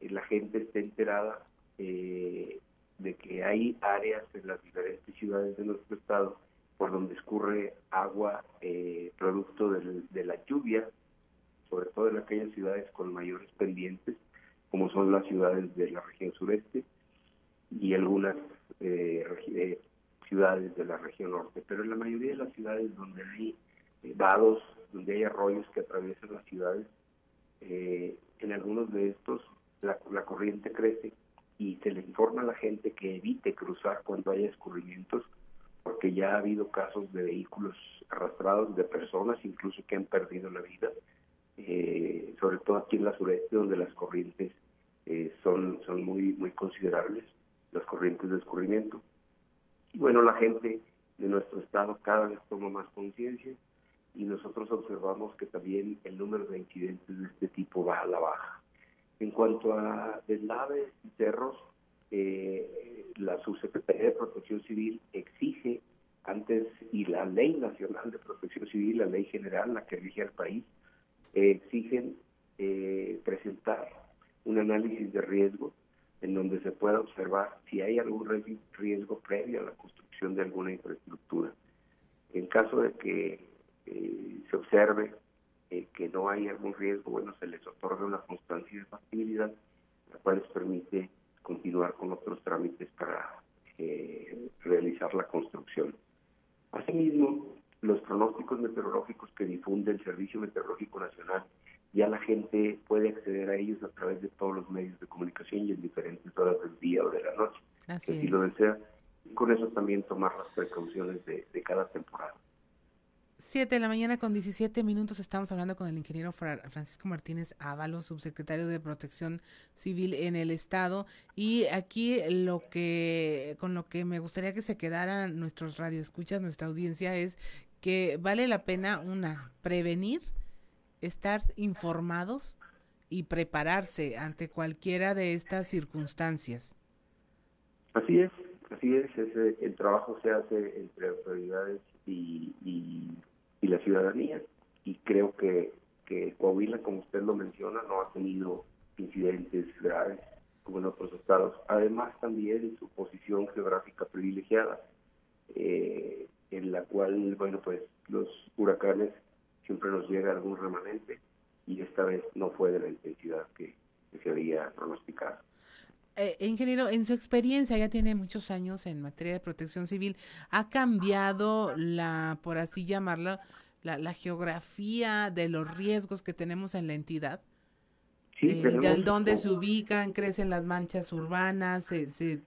la gente esté enterada eh, de que hay áreas en las diferentes ciudades de nuestro estado por donde escurre agua eh, producto de la lluvia, sobre todo en aquellas ciudades con mayores pendientes, como son las ciudades de la región sureste y algunas eh, eh, ciudades de la región norte. Pero en la mayoría de las ciudades donde hay vados, donde hay arroyos que atraviesan las ciudades, en algunos de estos la, la corriente crece y se le informa a la gente que evite cruzar cuando haya escurrimientos, porque ya ha habido casos de vehículos arrastrados, de personas incluso que han perdido la vida, eh, sobre todo aquí en la sureste, donde las corrientes eh, son, son muy, muy considerables, las corrientes de escurrimiento. Y bueno, la gente de nuestro estado cada vez toma más conciencia y nosotros observamos que también el número de incidentes de este tipo va a la baja. En cuanto a deslaves y cerros, eh, la Subsecretaría de Protección Civil exige antes, y la Ley Nacional de Protección Civil, la Ley General, la que rige al país, eh, exigen eh, presentar un análisis de riesgo en donde se pueda observar si hay algún riesgo previo a la construcción de alguna infraestructura. En caso de que eh, se observe que no hay algún riesgo, bueno, se les otorga una constancia de factibilidad, la cual les permite continuar con otros trámites para realizar la construcción. Asimismo, los pronósticos meteorológicos que difunde el Servicio Meteorológico Nacional, ya la gente puede acceder a ellos a través de todos los medios de comunicación y en diferentes horas del día o de la noche, Así si lo desea, y con eso también tomar las precauciones de cada temporada. 7 de la mañana con 17 minutos estamos hablando con el ingeniero Francisco Martínez Ábalos, subsecretario de Protección Civil en el estado y aquí lo que con lo que me gustaría que se quedaran nuestros radioescuchas, nuestra audiencia es que vale la pena una prevenir, estar informados y prepararse ante cualquiera de estas circunstancias. Así es, así es, el trabajo se hace entre autoridades y, la ciudadanía. Y creo que, que Coahuila, como usted lo menciona, no ha tenido incidentes graves como en otros estados. Además, también en su posición geográfica privilegiada, eh, en la cual, bueno, pues los huracanes siempre nos llega algún remanente y esta vez no fue de la intensidad que se había pronosticado. Eh, ingeniero, en su experiencia, ya tiene muchos años en materia de protección civil, ¿ha cambiado la, por así llamarlo, la, geografía de los riesgos que tenemos en la entidad? Sí, eh, dónde se ubican, crecen las manchas urbanas. Se,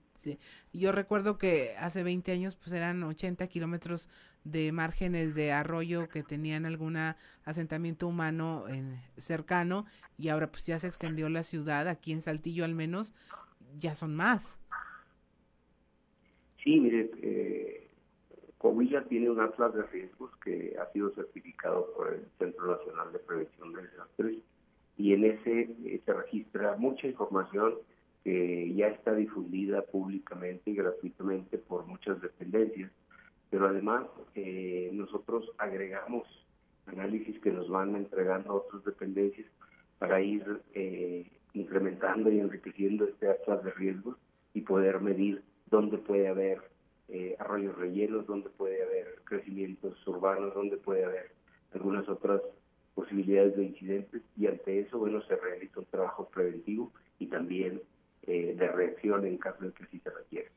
Yo recuerdo que hace 20 años pues eran 80 kilómetros de márgenes de arroyo que tenían algún asentamiento humano en, cercano y ahora pues ya se extendió la ciudad, aquí en Saltillo al menos, ya son más. Sí, mire, eh, Coahuila tiene un atlas de riesgos que ha sido certificado por el Centro Nacional de Prevención de Desastres y en ese eh, se registra mucha información que ya está difundida públicamente y gratuitamente por muchas dependencias, pero además eh, nosotros agregamos análisis que nos van entregando otras dependencias para ir eh, incrementando y enriqueciendo este atlas de riesgos y poder medir dónde puede haber eh, arroyos rellenos, dónde puede haber crecimientos urbanos, dónde puede haber algunas otras posibilidades de incidentes y ante eso, bueno, se realiza un trabajo preventivo y también eh, de reacción en caso de que así se requiere.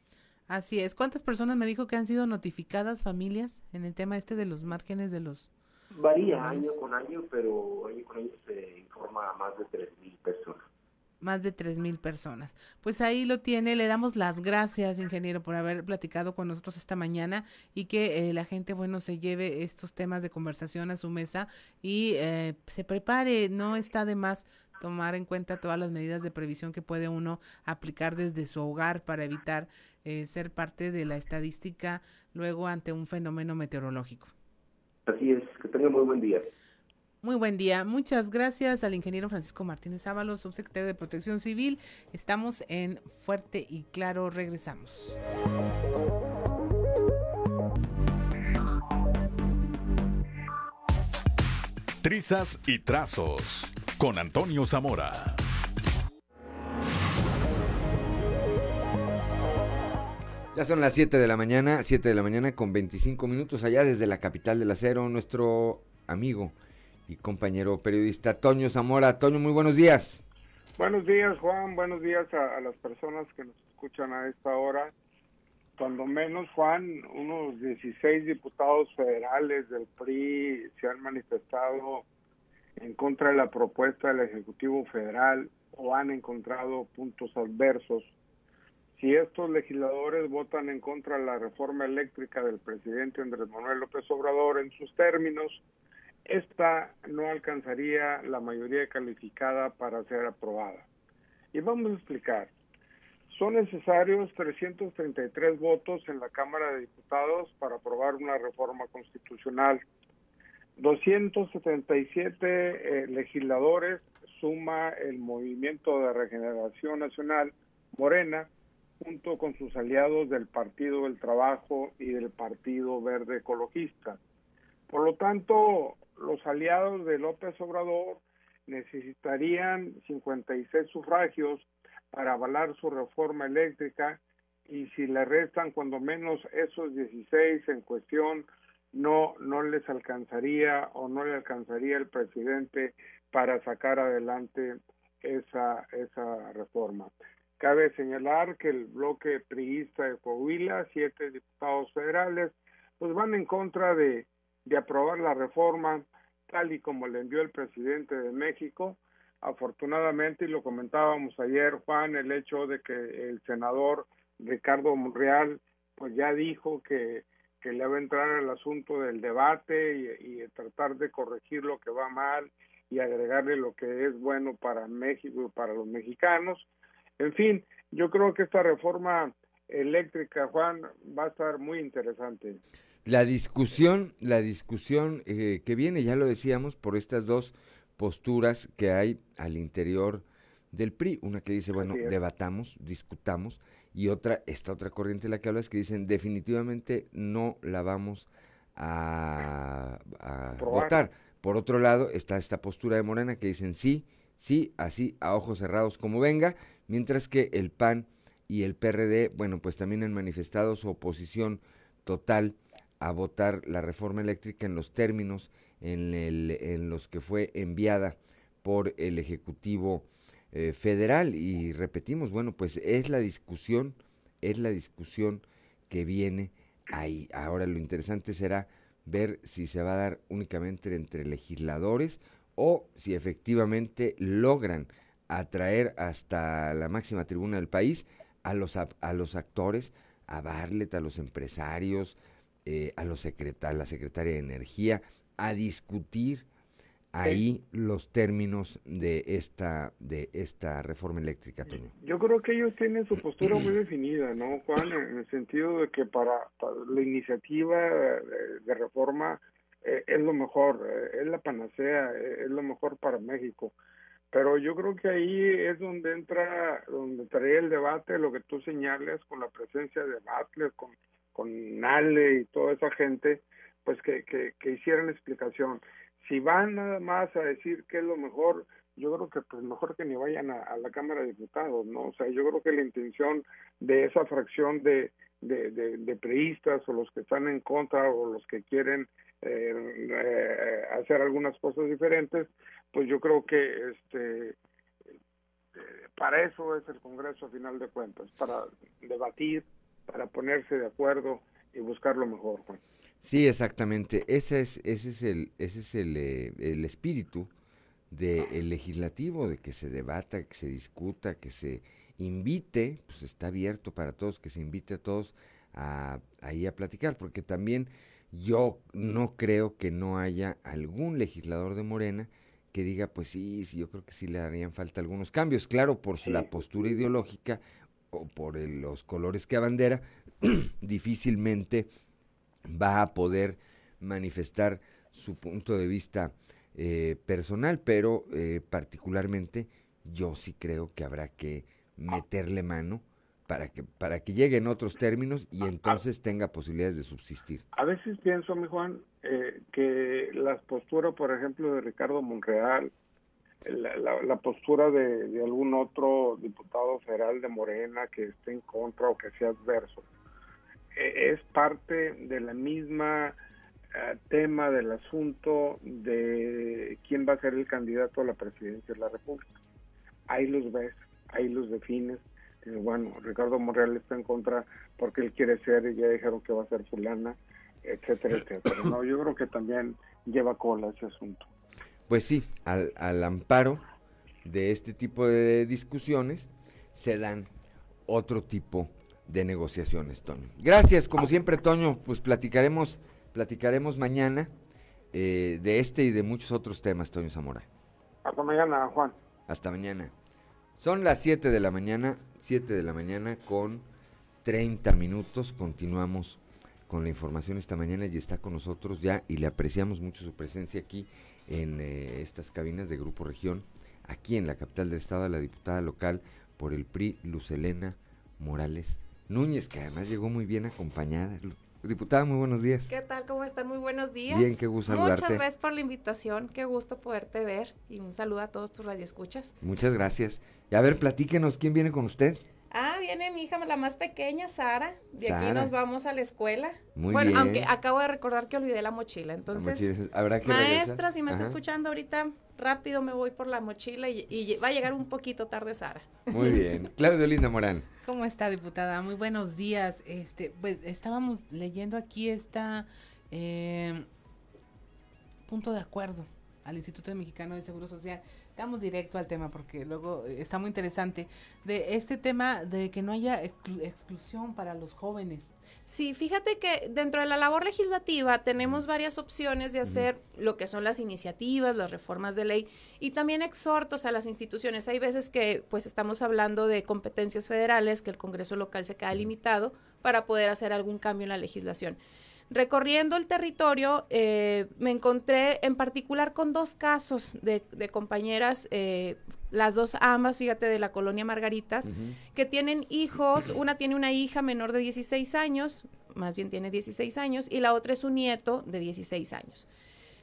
Así es. ¿Cuántas personas me dijo que han sido notificadas familias en el tema este de los márgenes de los... Varía año con año, pero año con año se informa a más de 3.000 personas más de tres mil personas. Pues ahí lo tiene, le damos las gracias, ingeniero, por haber platicado con nosotros esta mañana y que eh, la gente, bueno, se lleve estos temas de conversación a su mesa y eh, se prepare, no está de más tomar en cuenta todas las medidas de previsión que puede uno aplicar desde su hogar para evitar eh, ser parte de la estadística luego ante un fenómeno meteorológico. Así es, que tenga muy buen día. Muy buen día. Muchas gracias al ingeniero Francisco Martínez Ábalos, subsecretario de Protección Civil. Estamos en Fuerte y Claro. Regresamos. Trizas y trazos con Antonio Zamora. Ya son las 7 de la mañana, 7 de la mañana con 25 minutos allá desde la capital del acero, nuestro amigo y compañero periodista Toño Zamora. Toño, muy buenos días. Buenos días, Juan. Buenos días a, las personas que nos escuchan a esta hora. Cuando menos, Juan, unos 16 diputados federales del PRI se han manifestado en contra de la propuesta del Ejecutivo Federal o han encontrado puntos adversos. Si estos legisladores votan en contra de la reforma eléctrica del presidente Andrés Manuel López Obrador en sus términos, esta no alcanzaría la mayoría calificada para ser aprobada. Y vamos a explicar. Son necesarios 333 votos en la Cámara de Diputados para aprobar una reforma constitucional. 277 eh, legisladores suma el Movimiento de Regeneración Nacional, Morena, junto con sus aliados del Partido del Trabajo y del Partido Verde Ecologista. Por lo tanto, los aliados de López Obrador necesitarían 56 sufragios para avalar su reforma eléctrica y si le restan cuando menos esos 16 en cuestión, no, no les alcanzaría o no le alcanzaría el presidente para sacar adelante esa, esa reforma. Cabe señalar que el bloque priista de Coahuila, siete diputados federales, pues van en contra de, de aprobar la reforma tal y como le envió el presidente de México. Afortunadamente, y lo comentábamos ayer, Juan, el hecho de que el senador Ricardo Monreal pues ya dijo que, que le va a entrar al asunto del debate y, tratar de corregir lo que va mal y agregarle lo que es bueno para México para los mexicanos. En fin, yo creo que esta reforma eléctrica, Juan, va a estar muy interesante. La discusión, la discusión eh, que viene, ya lo decíamos, por estas dos posturas que hay al interior del PRI. Una que dice, bueno, debatamos, discutamos, y otra, esta otra corriente de la que hablas, que dicen definitivamente no la vamos a, votar. Por otro lado, está esta postura de Morena que dicen sí, sí, así, a ojos cerrados como venga, mientras que el PAN y el PRD, bueno, pues también han manifestado su oposición total a votar la reforma eléctrica en los términos en, el, en los que fue enviada por el Ejecutivo eh, federal y repetimos, bueno, pues es la discusión, es la discusión que viene ahí. Ahora lo interesante será ver si se va a dar únicamente entre legisladores o si efectivamente logran atraer hasta la máxima tribuna del país a los, a, los actores, a Barlet, a los empresarios, eh, a, los a la secretaria de Energía, a discutir ahí los términos de esta de esta reforma eléctrica, Toño? Yo creo que ellos tienen su postura muy definida, ¿no, Juan? En el sentido de que para, la iniciativa de, reforma eh, es lo mejor, eh, es la panacea, eh, es lo mejor para México. Pero yo creo que ahí es donde entra, donde trae el debate, lo que tú señales con la presencia de Butler, con, con Nale y toda esa gente, pues que, que, que hicieran explicación si van nada más a decir qué es lo mejor, yo creo que pues mejor que ni vayan a, la Cámara de Diputados, ¿no? O sea, yo creo que la intención de esa fracción de, de, de, preistas o los que están en contra o los que quieren eh, eh, hacer algunas cosas diferentes, pues yo creo que este eh, para eso es el Congreso a final de cuentas, para debatir, para ponerse de acuerdo y buscar lo mejor, Juan. Sí, exactamente. Ese es, ese es el, ese es el, eh, el espíritu del legislativo, de que se debata, que se discuta, que se invite, pues está abierto para todos, que se invite a todos a, ahí a platicar, porque también yo no creo que no haya algún legislador de Morena que diga, pues sí, sí, yo creo que sí le harían falta algunos cambios, claro, por la postura ideológica por los colores que abandera, difícilmente va a poder manifestar su punto de vista eh, personal, pero eh, particularmente yo sí creo que habrá que meterle mano para que para que llegue en otros términos y entonces tenga posibilidades de subsistir. A veces pienso, mi Juan, eh, que las posturas, por ejemplo, de Ricardo Monreal, la, la, postura de, de, algún otro diputado federal de Morena que esté en contra o que sea adverso, eh, es parte de la misma eh, tema del asunto de quién va a ser el candidato a la presidencia de la República. Ahí los ves, ahí los defines. bueno, Ricardo Monreal está en contra porque él quiere ser y ya dijeron que va a ser fulana, etcétera, etcétera. No, yo creo que también lleva cola ese asunto. Pues sí, al, al amparo de este tipo de discusiones se dan otro tipo de negociaciones, Toño. Gracias, como siempre, Toño, pues platicaremos, platicaremos mañana eh, de este y de muchos otros temas, Toño Zamora. Hasta mañana, Juan. Hasta mañana. Son las 7 de la mañana, 7 de la mañana con 30 minutos, continuamos con la información esta mañana y está con nosotros ya y le apreciamos mucho su presencia aquí en eh, estas cabinas de Grupo Región, aquí en la capital del estado, la diputada local por el PRI, Lucelena Morales Núñez, que además llegó muy bien acompañada. Diputada, muy buenos días. ¿Qué tal? ¿Cómo están? Muy buenos días. Bien, qué gusto saludarte. Muchas gracias por la invitación, qué gusto poderte ver y un saludo a todos tus radioescuchas. Muchas gracias. Y a ver, platíquenos, ¿quién viene con usted? Ah, viene mi hija, la más pequeña, Sara. De aquí nos vamos a la escuela. Muy bueno, aunque acabo de recordar que olvidé la mochila. Entonces, ¿Habrá que maestra, si me está escuchando ahorita, rápido me voy por la mochila y, va a llegar un poquito tarde Sara. Muy bien. Claudio Linda Morán. ¿Cómo está, diputada? Muy buenos días. Este, pues estábamos leyendo aquí esta eh, punto de acuerdo al Instituto Mexicano de Seguro Social Vamos directo al tema porque luego eh, está muy interesante de este tema de que no haya exclusión para los jóvenes. Sí, fíjate que dentro de la labor legislativa tenemos varias opciones de hacer lo que son las iniciativas, las reformas de ley y también exhortos a las instituciones. Hay veces que pues estamos hablando de competencias federales, que el Congreso local se queda limitado para poder hacer algún cambio en la legislación. Recorriendo el territorio, eh, me encontré en particular con dos casos de, compañeras, eh, las dos ambas, fíjate, de la colonia Margaritas, que tienen hijos, una tiene una hija menor de 16 años, más bien tiene 16 años, y la otra es un nieto de 16 años.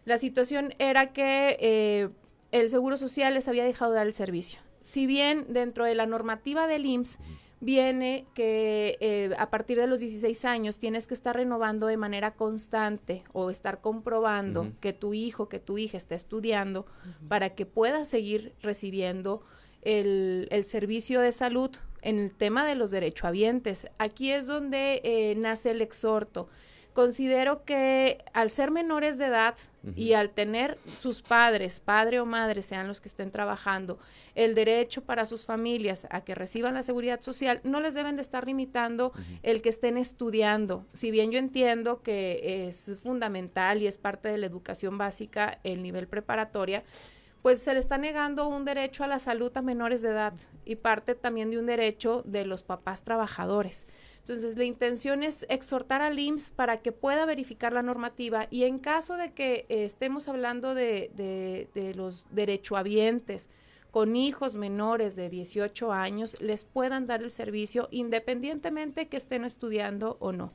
La situación era que eh, el Seguro Social les había dejado dar el servicio. Si bien dentro de la normativa del IMSS, viene que eh, a partir de los 16 años tienes que estar renovando de manera constante o estar comprobando que tu hijo, que tu hija está estudiando para que pueda seguir recibiendo el, servicio de salud en el tema de los derechohabientes. Aquí es donde eh, nace el exhorto. Considero que al ser menores de edad y al tener sus padres, padre o madre, sean los que estén trabajando, el derecho para sus familias a que reciban la seguridad social, no les deben de estar limitando el que estén estudiando. Si bien yo entiendo que es fundamental y es parte de la educación básica el nivel preparatoria, pues se le está negando un derecho a la salud a menores de edad y parte también de un derecho de los papás trabajadores. Entonces, la intención es exhortar al IMSS para que pueda verificar la normativa y en caso de que eh, estemos hablando de, de, los derechohabientes con hijos menores de 18 años, les puedan dar el servicio independientemente que estén estudiando o no.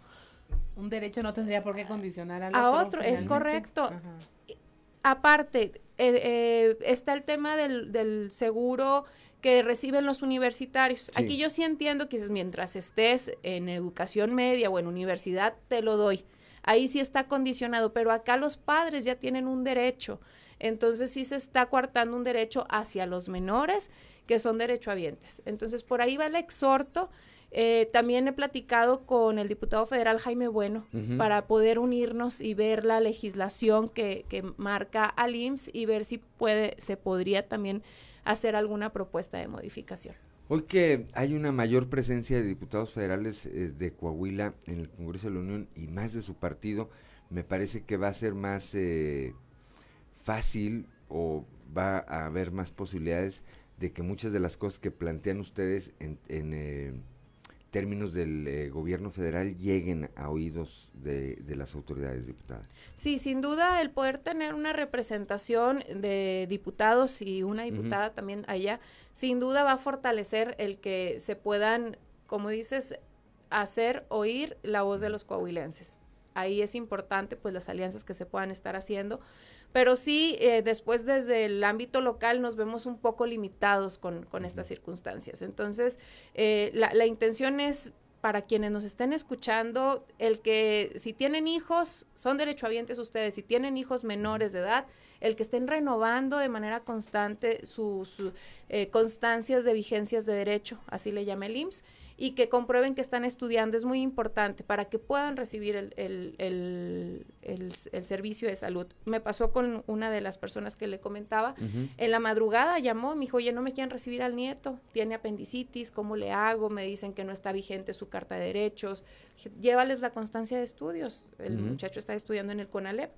Un derecho no tendría por qué condicionar al a otro. es correcto. Aparte, eh, eh, está el tema del, del seguro que reciben los universitarios. Aquí yo sí entiendo que mientras estés en educación media o en universidad, te lo doy. Ahí sí está condicionado, pero acá los padres ya tienen un derecho. Entonces sí se está coartando un derecho hacia los menores que son derechohabientes. Entonces por ahí va el exhorto. Eh, también he platicado con el diputado federal Jaime Bueno para poder unirnos y ver la legislación que, que marca al IMSS y ver si puede, se podría también hacer alguna propuesta de modificación. Hoy que hay una mayor presencia de diputados federales eh, de Coahuila en el Congreso de la Unión y más de su partido, me parece que va a ser más eh, fácil o va a haber más posibilidades de que muchas de las cosas que plantean ustedes en, eh, términos del eh, gobierno federal lleguen a oídos de, las autoridades diputadas. Sí, sin duda el poder tener una representación de diputados y una diputada también allá, sin duda va a fortalecer el que se puedan, como dices, hacer oír la voz de los coahuilenses. Ahí es importante pues las alianzas que se puedan estar haciendo pero sí, eh, después desde el ámbito local nos vemos un poco limitados con, con estas circunstancias. Entonces, eh, la, la intención es para quienes nos estén escuchando, el que si tienen hijos, son derechohabientes ustedes, si tienen hijos menores de edad, el que estén renovando de manera constante sus eh, constancias de vigencias de derecho, así le llama el IMSS, y que comprueben que están estudiando es muy importante para que puedan recibir el, el, el, servicio de salud. Me pasó con una de las personas que le comentaba, en la madrugada llamó, me dijo, oye, no me quieren recibir al nieto, tiene apendicitis, ¿cómo le hago? Me dicen que no está vigente su carta de derechos, llévales la constancia de estudios, el muchacho está estudiando en el CONALEP.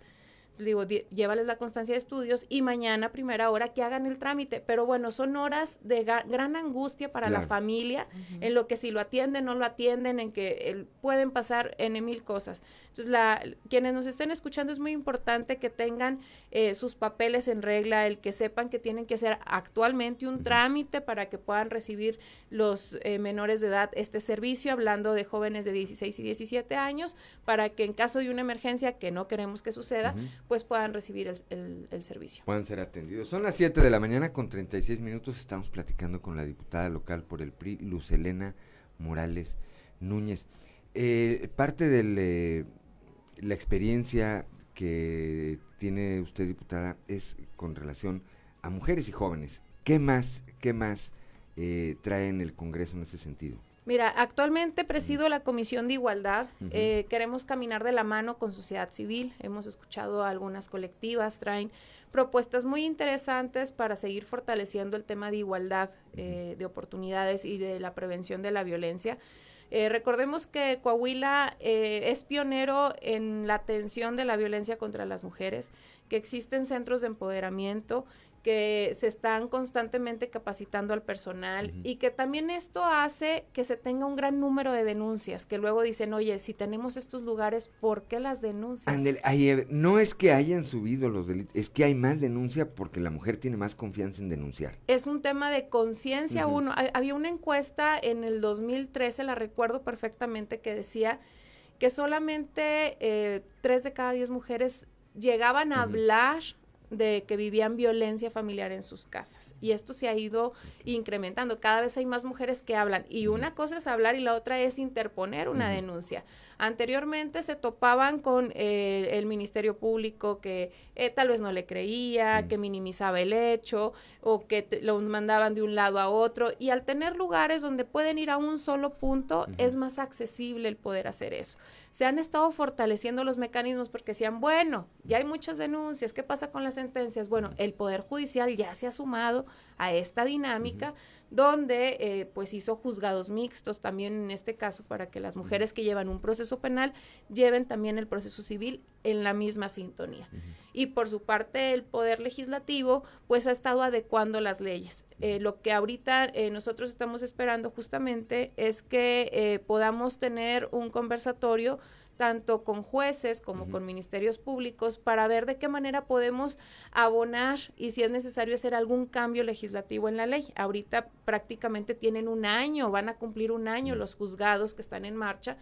Digo, llévales la constancia de estudios y mañana, primera hora, que hagan el trámite. Pero bueno, son horas de gran angustia para la familia, en lo que si lo atienden, no lo atienden, en que pueden pasar en mil cosas. Entonces, la, quienes nos estén escuchando es muy importante que tengan eh, sus papeles en regla, el que sepan que tienen que hacer actualmente un trámite para que puedan recibir los eh, menores de edad este servicio, hablando de jóvenes de 16 y 17 años, para que en caso de una emergencia, que no queremos que suceda, pues puedan recibir el, el, servicio. Puedan ser atendidos. Son las 7 de la mañana con 36 minutos. Estamos platicando con la diputada local por el PRI, Luz Elena Morales Núñez. Eh, parte de la experiencia que tiene usted, diputada, es con relación a mujeres y jóvenes. ¿Qué más, qué más eh, trae en el Congreso en ese sentido? Mira, actualmente presido la Comisión de Igualdad. Eh, queremos caminar de la mano con sociedad civil. Hemos escuchado algunas colectivas, traen propuestas muy interesantes para seguir fortaleciendo el tema de igualdad eh, de oportunidades y de la prevención de la violencia. Eh, recordemos que Coahuila es pionero en la atención de la violencia contra las mujeres, que existen centros de empoderamiento, que se están constantemente capacitando al personal y que también esto hace que se tenga un gran número de denuncias, que luego dicen, oye, si tenemos estos lugares, ¿por qué las denuncias? no es que hayan subido los delitos, es que hay más denuncia porque la mujer tiene más confianza en denunciar. Es un tema de conciencia uno. Había una encuesta en el 2013, la recuerdo perfectamente, que decía que solamente eh, tres de cada diez mujeres llegaban a hablar de que vivían violencia familiar en sus casas. Y esto se ha ido incrementando. Cada vez hay más mujeres que hablan. Y una cosa es hablar y la otra es interponer una denuncia. Anteriormente se topaban con eh, el Ministerio Público que eh, tal vez no le creía, que minimizaba el hecho o que los mandaban de un lado a otro. Y al tener lugares donde pueden ir a un solo punto, es más accesible el poder hacer eso. Se han estado fortaleciendo los mecanismos porque decían, bueno, ya hay muchas denuncias, ¿qué pasa con las sentencias? Bueno, el Poder Judicial ya se ha sumado a esta dinámica donde eh, pues hizo juzgados mixtos también en este caso para que las mujeres que llevan un proceso penal lleven también el proceso civil en la misma sintonía. Y por su parte el Poder Legislativo pues ha estado adecuando las leyes. Eh, lo que ahorita eh, nosotros estamos esperando justamente es que podamos tener un conversatorio tanto con jueces como con ministerios públicos para ver de qué manera podemos abonar y si es necesario hacer algún cambio legislativo en la ley. Ahorita prácticamente tienen un año, van a cumplir un año los juzgados que están en marcha.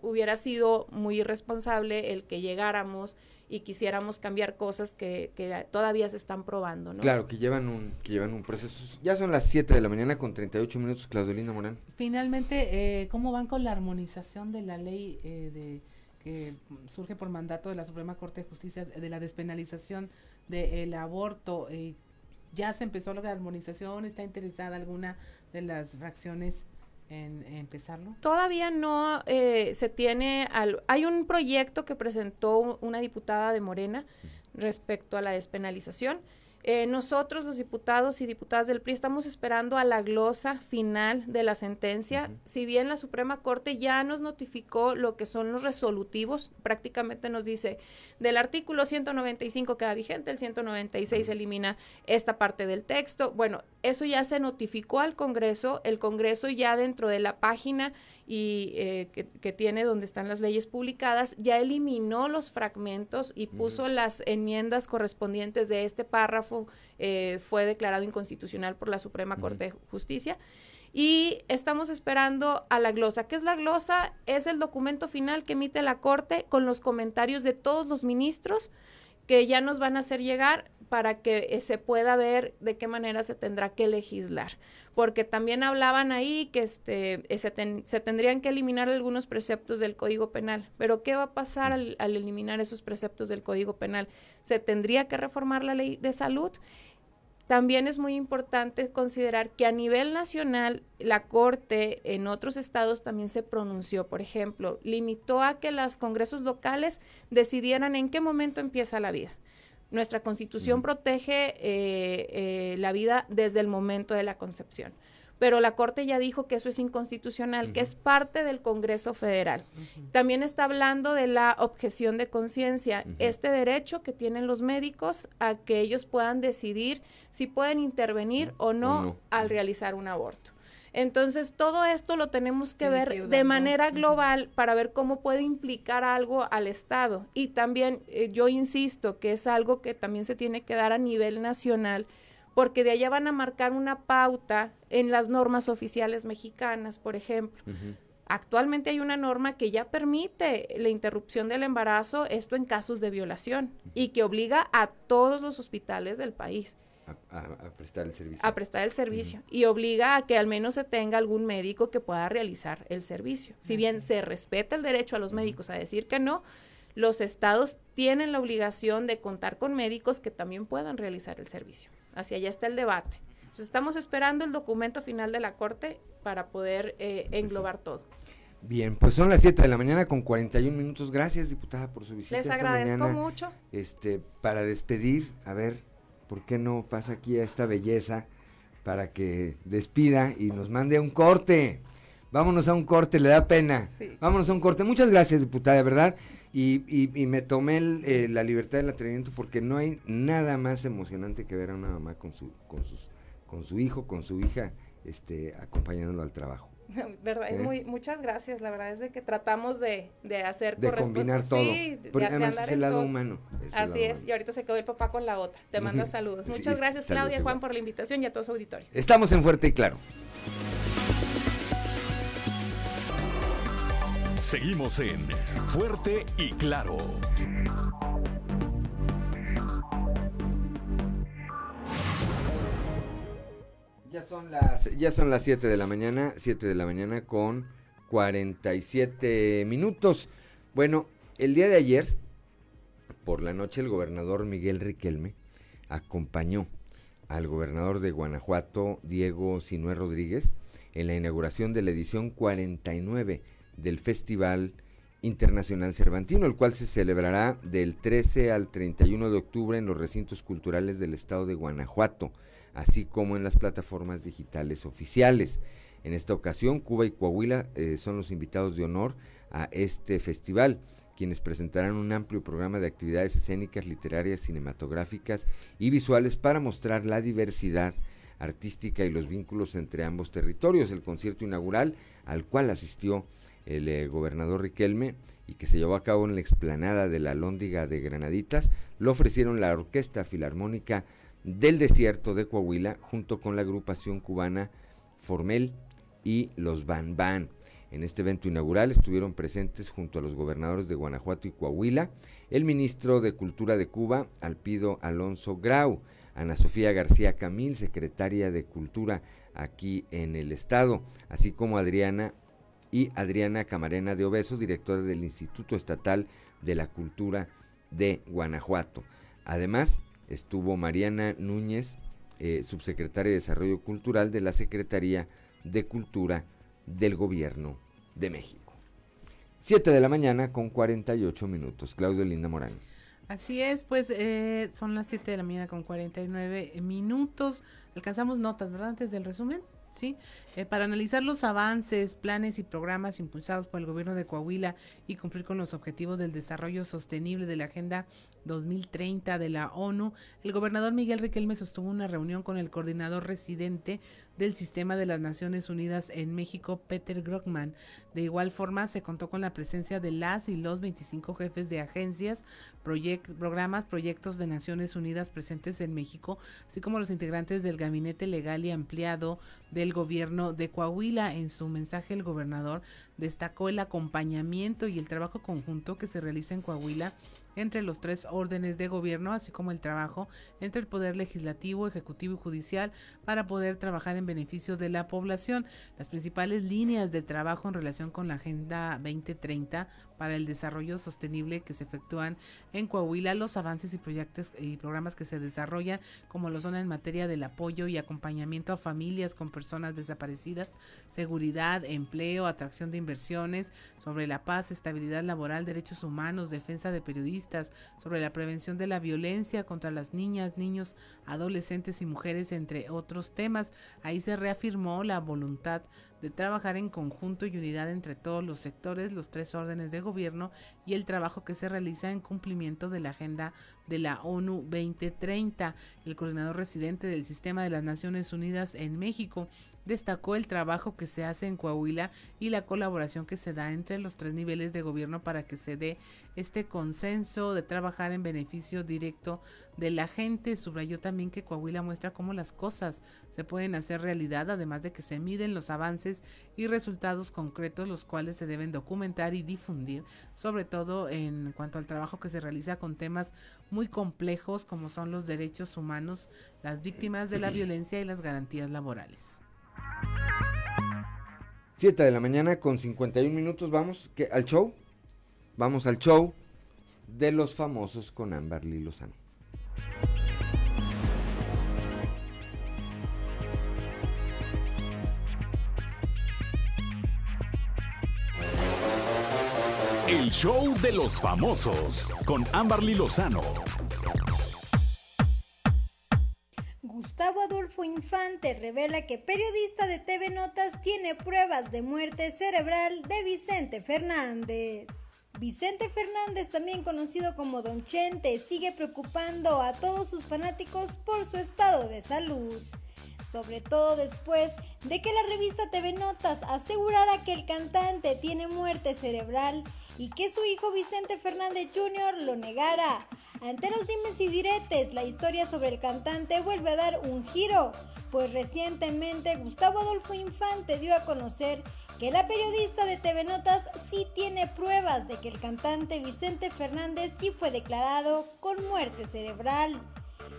hubiera sido muy irresponsable el que llegáramos y quisiéramos cambiar cosas que, todavía se están probando, ¿no? Claro, que llevan un que llevan un proceso. Ya son las 7 de la mañana con 38 minutos, Claudelina Morán. Finalmente, eh, ¿cómo van con la armonización de la ley eh, de que surge por mandato de la Suprema Corte de Justicia de la despenalización del aborto. Eh, ya se empezó la armonización, ¿está interesada alguna de las fracciones en, empezarlo? Todavía no eh, se tiene, al, hay un proyecto que presentó una diputada de Morena respecto a la despenalización. Eh, nosotros, los diputados y diputadas del PRI, estamos esperando a la glosa final de la sentencia. Si bien la Suprema Corte ya nos notificó lo que son los resolutivos, prácticamente nos dice, del artículo 195 queda vigente, el 196 elimina esta parte del texto. Bueno, eso ya se notificó al Congreso, el Congreso ya dentro de la página y eh, que, tiene donde están las leyes publicadas, ya eliminó los fragmentos y puso las enmiendas correspondientes de este párrafo, eh, fue declarado inconstitucional por la Suprema Corte de Justicia. Y estamos esperando a la glosa. ¿Qué es la glosa? Es el documento final que emite la Corte con los comentarios de todos los ministros que ya nos van a hacer llegar para que eh, se pueda ver de qué manera se tendrá que legislar. Porque también hablaban ahí que este, eh, se, tendrían que eliminar algunos preceptos del Código Penal. Pero ¿qué va a pasar al, al eliminar esos preceptos del Código Penal? ¿Se tendría que reformar la ley de salud? También es muy importante considerar que a nivel nacional la Corte en otros estados también se pronunció. Por ejemplo, limitó a que los congresos locales decidieran en qué momento empieza la vida. Nuestra constitución protege eh, eh, la vida desde el momento de la concepción. Pero la Corte ya dijo que eso es inconstitucional, que es parte del Congreso Federal. También está hablando de la objeción de conciencia, este derecho que tienen los médicos a que ellos puedan decidir si pueden intervenir o no, al realizar un aborto. Entonces, todo esto lo tenemos que ver de manera global para ver cómo puede implicar algo al Estado. Y también, eh, yo insisto que es algo que también se tiene que dar a nivel nacional, porque de allá van a marcar una pauta en las normas oficiales mexicanas, por ejemplo. Actualmente hay una norma que ya permite la interrupción del embarazo, esto en casos de violación, y que obliga a todos los hospitales del país. A, prestar el servicio. A prestar el servicio. Y obliga a que al menos se tenga algún médico que pueda realizar el servicio. Si bien se respeta el derecho a los médicos a decir que no, los estados tienen la obligación de contar con médicos que también puedan realizar el servicio. Hacia allá está el debate. estamos esperando el documento final de la Corte para poder eh, englobar todo. Bien, pues son las 7 de la mañana con 41 minutos. Gracias, diputada, por su visita. Les agradezco mucho. Este, para despedir, a ver, ¿por qué no pasa aquí a esta belleza para que despida y nos mande un corte? Vámonos a un corte, le da pena. Vámonos a un corte. Muchas gracias, diputada, de verdad. Y, y, me tomé eh, la libertad del atrevimiento porque no hay nada más emocionante que ver a una mamá con su, con sus, con su hijo, con su hija, este, acompañándolo al trabajo. verdad, es ¿Eh? muy, muchas gracias. La verdad es de que tratamos de, de hacer de combinar todo. Sí, además es el lado humano. Así es. Y ahorita se quedó el papá con la otra. Te manda saludos. Muchas gracias, Claudia, Juan, por la invitación y a todo su auditorio. Estamos en Fuerte y Claro. Seguimos en Fuerte y Claro. Ya son las ya son las 7 de la mañana, 7 de la mañana con 47 minutos. Bueno, el día de ayer por la noche el gobernador Miguel Riquelme acompañó al gobernador de Guanajuato Diego Sinué Rodríguez en la inauguración de la edición 49 del Festival Internacional Cervantino, el cual se celebrará del 13 al 31 de octubre en los recintos culturales del estado de Guanajuato, así como en las plataformas digitales oficiales. En esta ocasión, Cuba y Coahuila eh, son los invitados de honor a este festival, quienes presentarán un amplio programa de actividades escénicas, literarias, cinematográficas y visuales para mostrar la diversidad artística y los vínculos entre ambos territorios. El concierto inaugural, al cual asistió el eh, gobernador Riquelme y que se llevó a cabo en la explanada de la Lóndiga de Granaditas, lo ofrecieron la Orquesta Filarmónica del Desierto de Coahuila junto con la agrupación cubana Formel y los Ban Ban. En este evento inaugural estuvieron presentes junto a los gobernadores de Guanajuato y Coahuila, el ministro de Cultura de Cuba, Alpido Alonso Grau, Ana Sofía García Camil, secretaria de Cultura aquí en el estado, así como Adriana y Adriana Camarena de Obeso, directora del Instituto Estatal de la Cultura de Guanajuato. Además, estuvo Mariana Núñez, eh, subsecretaria de Desarrollo Cultural de la Secretaría de Cultura del Gobierno de México. Siete de la mañana con 48 minutos. Claudio Linda Morán. Así es, pues eh, son las 7 de la mañana con 49 minutos. Alcanzamos notas, ¿verdad? Antes del resumen. ¿Sí? Eh, para analizar los avances, planes y programas impulsados por el gobierno de Coahuila y cumplir con los objetivos del desarrollo sostenible de la Agenda 2030 de la ONU, el gobernador Miguel Riquelme sostuvo una reunión con el coordinador residente del Sistema de las Naciones Unidas en México, Peter Grockman. De igual forma, se contó con la presencia de las y los 25 jefes de agencias, programas, proyectos de Naciones Unidas presentes en México, así como los integrantes del gabinete legal y ampliado del gobierno de Coahuila. En su mensaje, el gobernador destacó el acompañamiento y el trabajo conjunto que se realiza en Coahuila entre los tres órdenes de gobierno, así como el trabajo entre el Poder Legislativo, Ejecutivo y Judicial para poder trabajar en beneficio de la población. Las principales líneas de trabajo en relación con la Agenda 2030 para el desarrollo sostenible que se efectúan en Coahuila, los avances y proyectos y programas que se desarrollan, como lo son en materia del apoyo y acompañamiento a familias con personas desaparecidas, seguridad, empleo, atracción de inversiones, sobre la paz, estabilidad laboral, derechos humanos, defensa de periodistas, sobre la prevención de la violencia contra las niñas, niños, adolescentes y mujeres, entre otros temas. Ahí se reafirmó la voluntad trabajar en conjunto y unidad entre todos los sectores, los tres órdenes de gobierno y el trabajo que se realiza en cumplimiento de la agenda de la ONU 2030. El coordinador residente del Sistema de las Naciones Unidas en México destacó el trabajo que se hace en Coahuila y la colaboración que se da entre los tres niveles de gobierno para que se dé este consenso de trabajar en beneficio directo de la gente. Subrayó también que Coahuila muestra cómo las cosas se pueden hacer realidad, además de que se miden los avances y resultados concretos, los cuales se deben documentar y difundir, sobre todo en cuanto al trabajo que se realiza con temas muy complejos como son los derechos humanos, las víctimas de la violencia y las garantías laborales. 7 de la mañana con 51 minutos, vamos ¿qué, al show. Vamos al show de los famosos con Amberly Lozano. El show de los famosos con Amberly Lozano. Gustavo Adolfo Infante revela que periodista de TV Notas tiene pruebas de muerte cerebral de Vicente Fernández. Vicente Fernández, también conocido como Don Chente, sigue preocupando a todos sus fanáticos por su estado de salud. Sobre todo después de que la revista TV Notas asegurara que el cantante tiene muerte cerebral y que su hijo Vicente Fernández Jr. lo negara. Ante los dimes y diretes, la historia sobre el cantante vuelve a dar un giro, pues recientemente Gustavo Adolfo Infante dio a conocer que la periodista de TV Notas sí tiene pruebas de que el cantante Vicente Fernández sí fue declarado con muerte cerebral.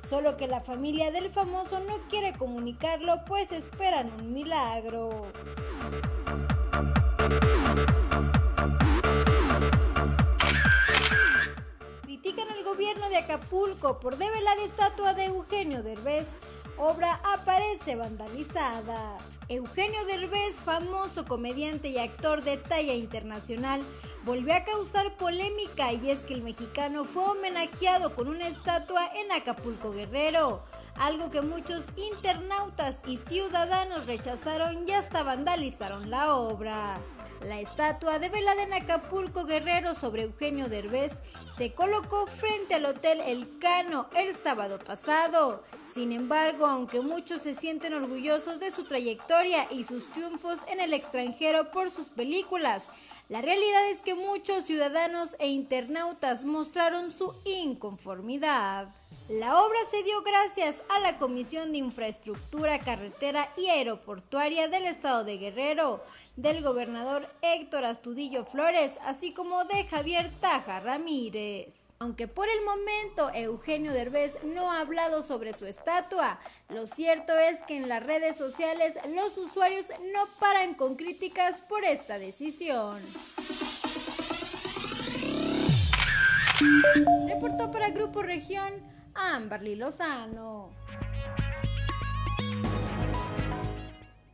Solo que la familia del famoso no quiere comunicarlo, pues esperan un milagro. Critican al gobierno de Acapulco por develar estatua de Eugenio Derbez. Obra aparece vandalizada. Eugenio Derbez, famoso comediante y actor de talla internacional, volvió a causar polémica y es que el mexicano fue homenajeado con una estatua en Acapulco Guerrero, algo que muchos internautas y ciudadanos rechazaron y hasta vandalizaron la obra. La estatua de velada en Acapulco Guerrero sobre Eugenio Derbez se colocó frente al Hotel El Cano el sábado pasado. Sin embargo, aunque muchos se sienten orgullosos de su trayectoria y sus triunfos en el extranjero por sus películas, la realidad es que muchos ciudadanos e internautas mostraron su inconformidad. La obra se dio gracias a la Comisión de Infraestructura Carretera y Aeroportuaria del Estado de Guerrero, del gobernador Héctor Astudillo Flores, así como de Javier Taja Ramírez. Aunque por el momento Eugenio Derbez no ha hablado sobre su estatua, lo cierto es que en las redes sociales los usuarios no paran con críticas por esta decisión. Reportó para Grupo Región Amberly Lozano.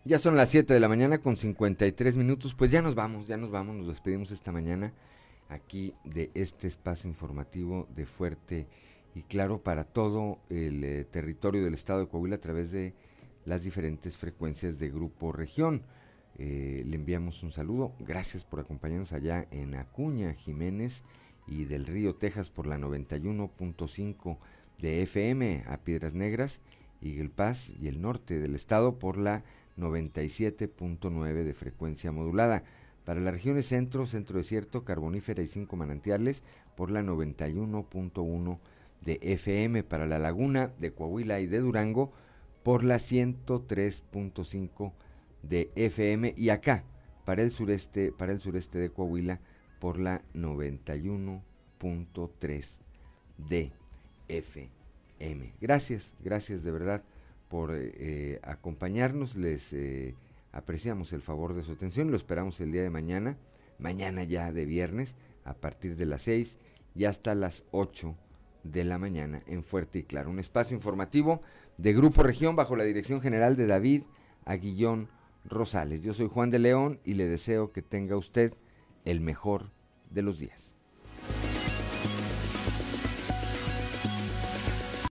Ya son las 7 de la mañana con 53 minutos, pues ya nos vamos, ya nos vamos, nos despedimos esta mañana aquí de este espacio informativo de Fuerte y Claro para todo el eh, territorio del estado de Coahuila a través de las diferentes frecuencias de Grupo Región. Eh, le enviamos un saludo, gracias por acompañarnos allá en Acuña, Jiménez y del Río Texas por la 91.5 de FM a Piedras Negras y El Paz y el norte del estado por la 97.9 de frecuencia modulada. Para las regiones centro, centro desierto, carbonífera y cinco manantiales por la 91.1 de FM. Para la laguna de Coahuila y de Durango por la 103.5 de FM. Y acá, para el sureste, para el sureste de Coahuila por la 91.3 de FM. Gracias, gracias de verdad por eh, acompañarnos. Les eh, apreciamos el favor de su atención. Lo esperamos el día de mañana, mañana ya de viernes, a partir de las 6 y hasta las 8 de la mañana en Fuerte y Claro. Un espacio informativo de Grupo Región bajo la dirección general de David Aguillón Rosales. Yo soy Juan de León y le deseo que tenga usted el mejor de los días.